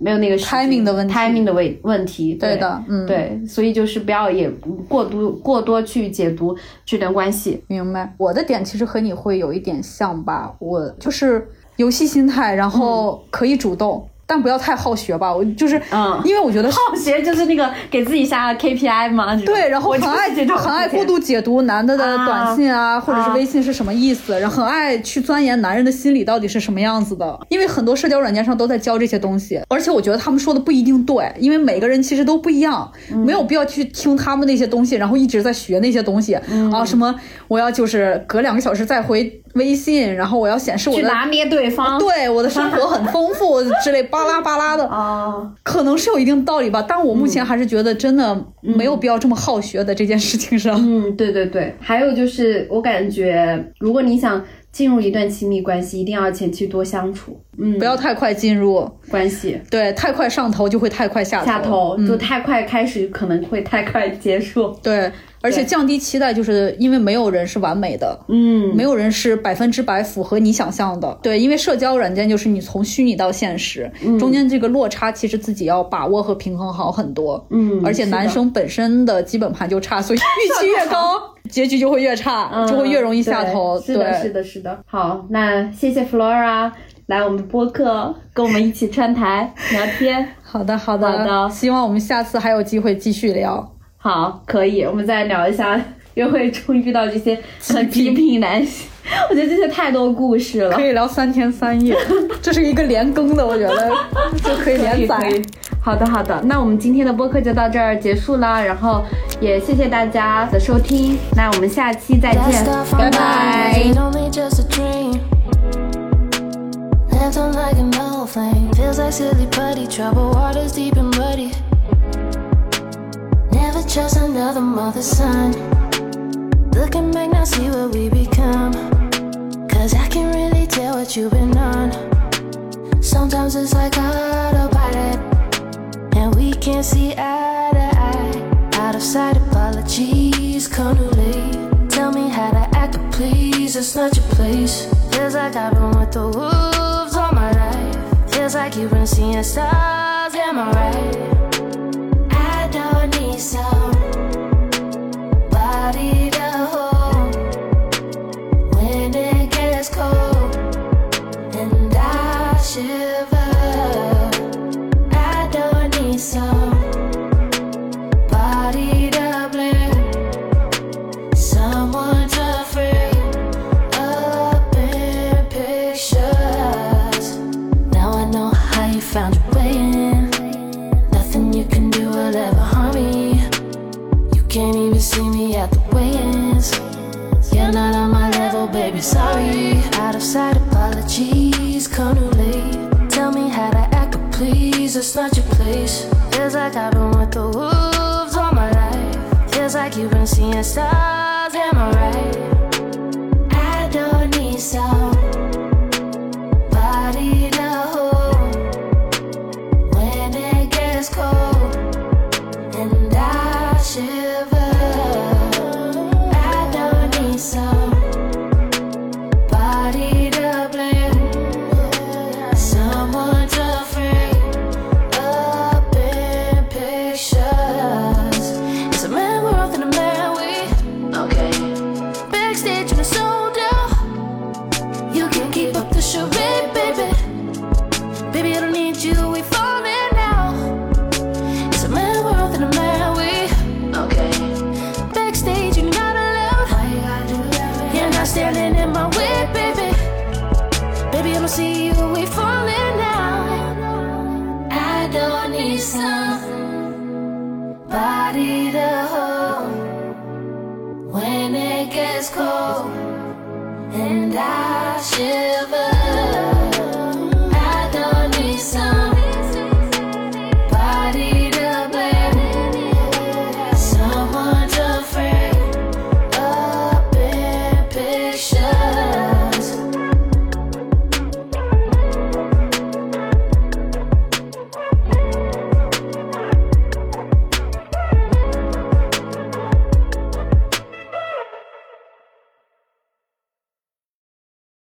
没有那个 Timing 的问题，timing 的问问题，对的，嗯，，对，所以就是不要也过度过多去解读这段关系。明白。我的点其实和你会有一点像吧，我就是游戏心态，然后可以主动。但不要太好学吧，我就是，嗯。因为我觉得好学就是那个给自己下 KPI 嘛，对，然后我很爱这种很爱过度解读男的的短信啊，或者是啊微信是什么意思，然后很爱去钻研男人的心理到底是什么样子的。因为很多社交软件上都在教这些东西，而且我觉得他们说的不一定对，因为每个人其实都不一样，嗯。没有必要去听他们那些东西，然后一直在学那些东西、嗯。啊，什么我要就是隔两个小时再回微信，然后我要显示我的。去拿捏对方。对我的生活很丰富 之类巴拉巴拉的，啊，可能是有一定道理吧，但我目前还是觉得真的没有必要这么好学的这件事情上。嗯，对对对，还有就是我感觉，如果你想进入一段亲密关系，一定要前期多相处，嗯，不要太快进入，关系对，太快上头就会太快下头。下头就太快开始，可能会太快结束。对，而且降低期待，就是因为没有人是完美的，嗯，没有人是百分之百符合你想象的。对，因为社交软件就是你从虚拟到现实，中间这个落差其实自己要把握和平衡好很多。嗯而且男生本身的基本盘就差，所以预期越高，结局就会越差，就会越容易下头。嗯对是的，是，的，是的。好，那谢谢 Flora 来我们播客，跟我们一起串台聊天。好的，好的，好的希望我们下次还有机会继续聊。好，可以，我们再聊一下约会中遇到这些很极品男性，我觉得这些太多故事了。可。以聊三天三夜，这是一个连更的，我觉得就可以连可以载。以。好的，好的，那我们今天的播客就到这儿结束了，然后也谢谢大家的收听，那我们下期再见拜拜。Ain't only just another mother's son. Looking back now, see what we become. Cause I can really tell what you've been on. Sometimes it's like autopilot. And we can't see eye to eye. Out of sight, apologies come too late. Tell me how to act, please, it's not your place. Feels like I've been with the wolves all my life. Feels like you've been seeing stars, am I right? Shiver. I don't need some can't even see me at the weigh-ins. You're not on my level, baby, sorry. Out of sight, apologies, come too late. Tell me how to act, but please, it's not your place. Feels like I've been with the wolves all my life. Feels like you've been seeing stars, am I right? I don't need some body to hold when it gets cold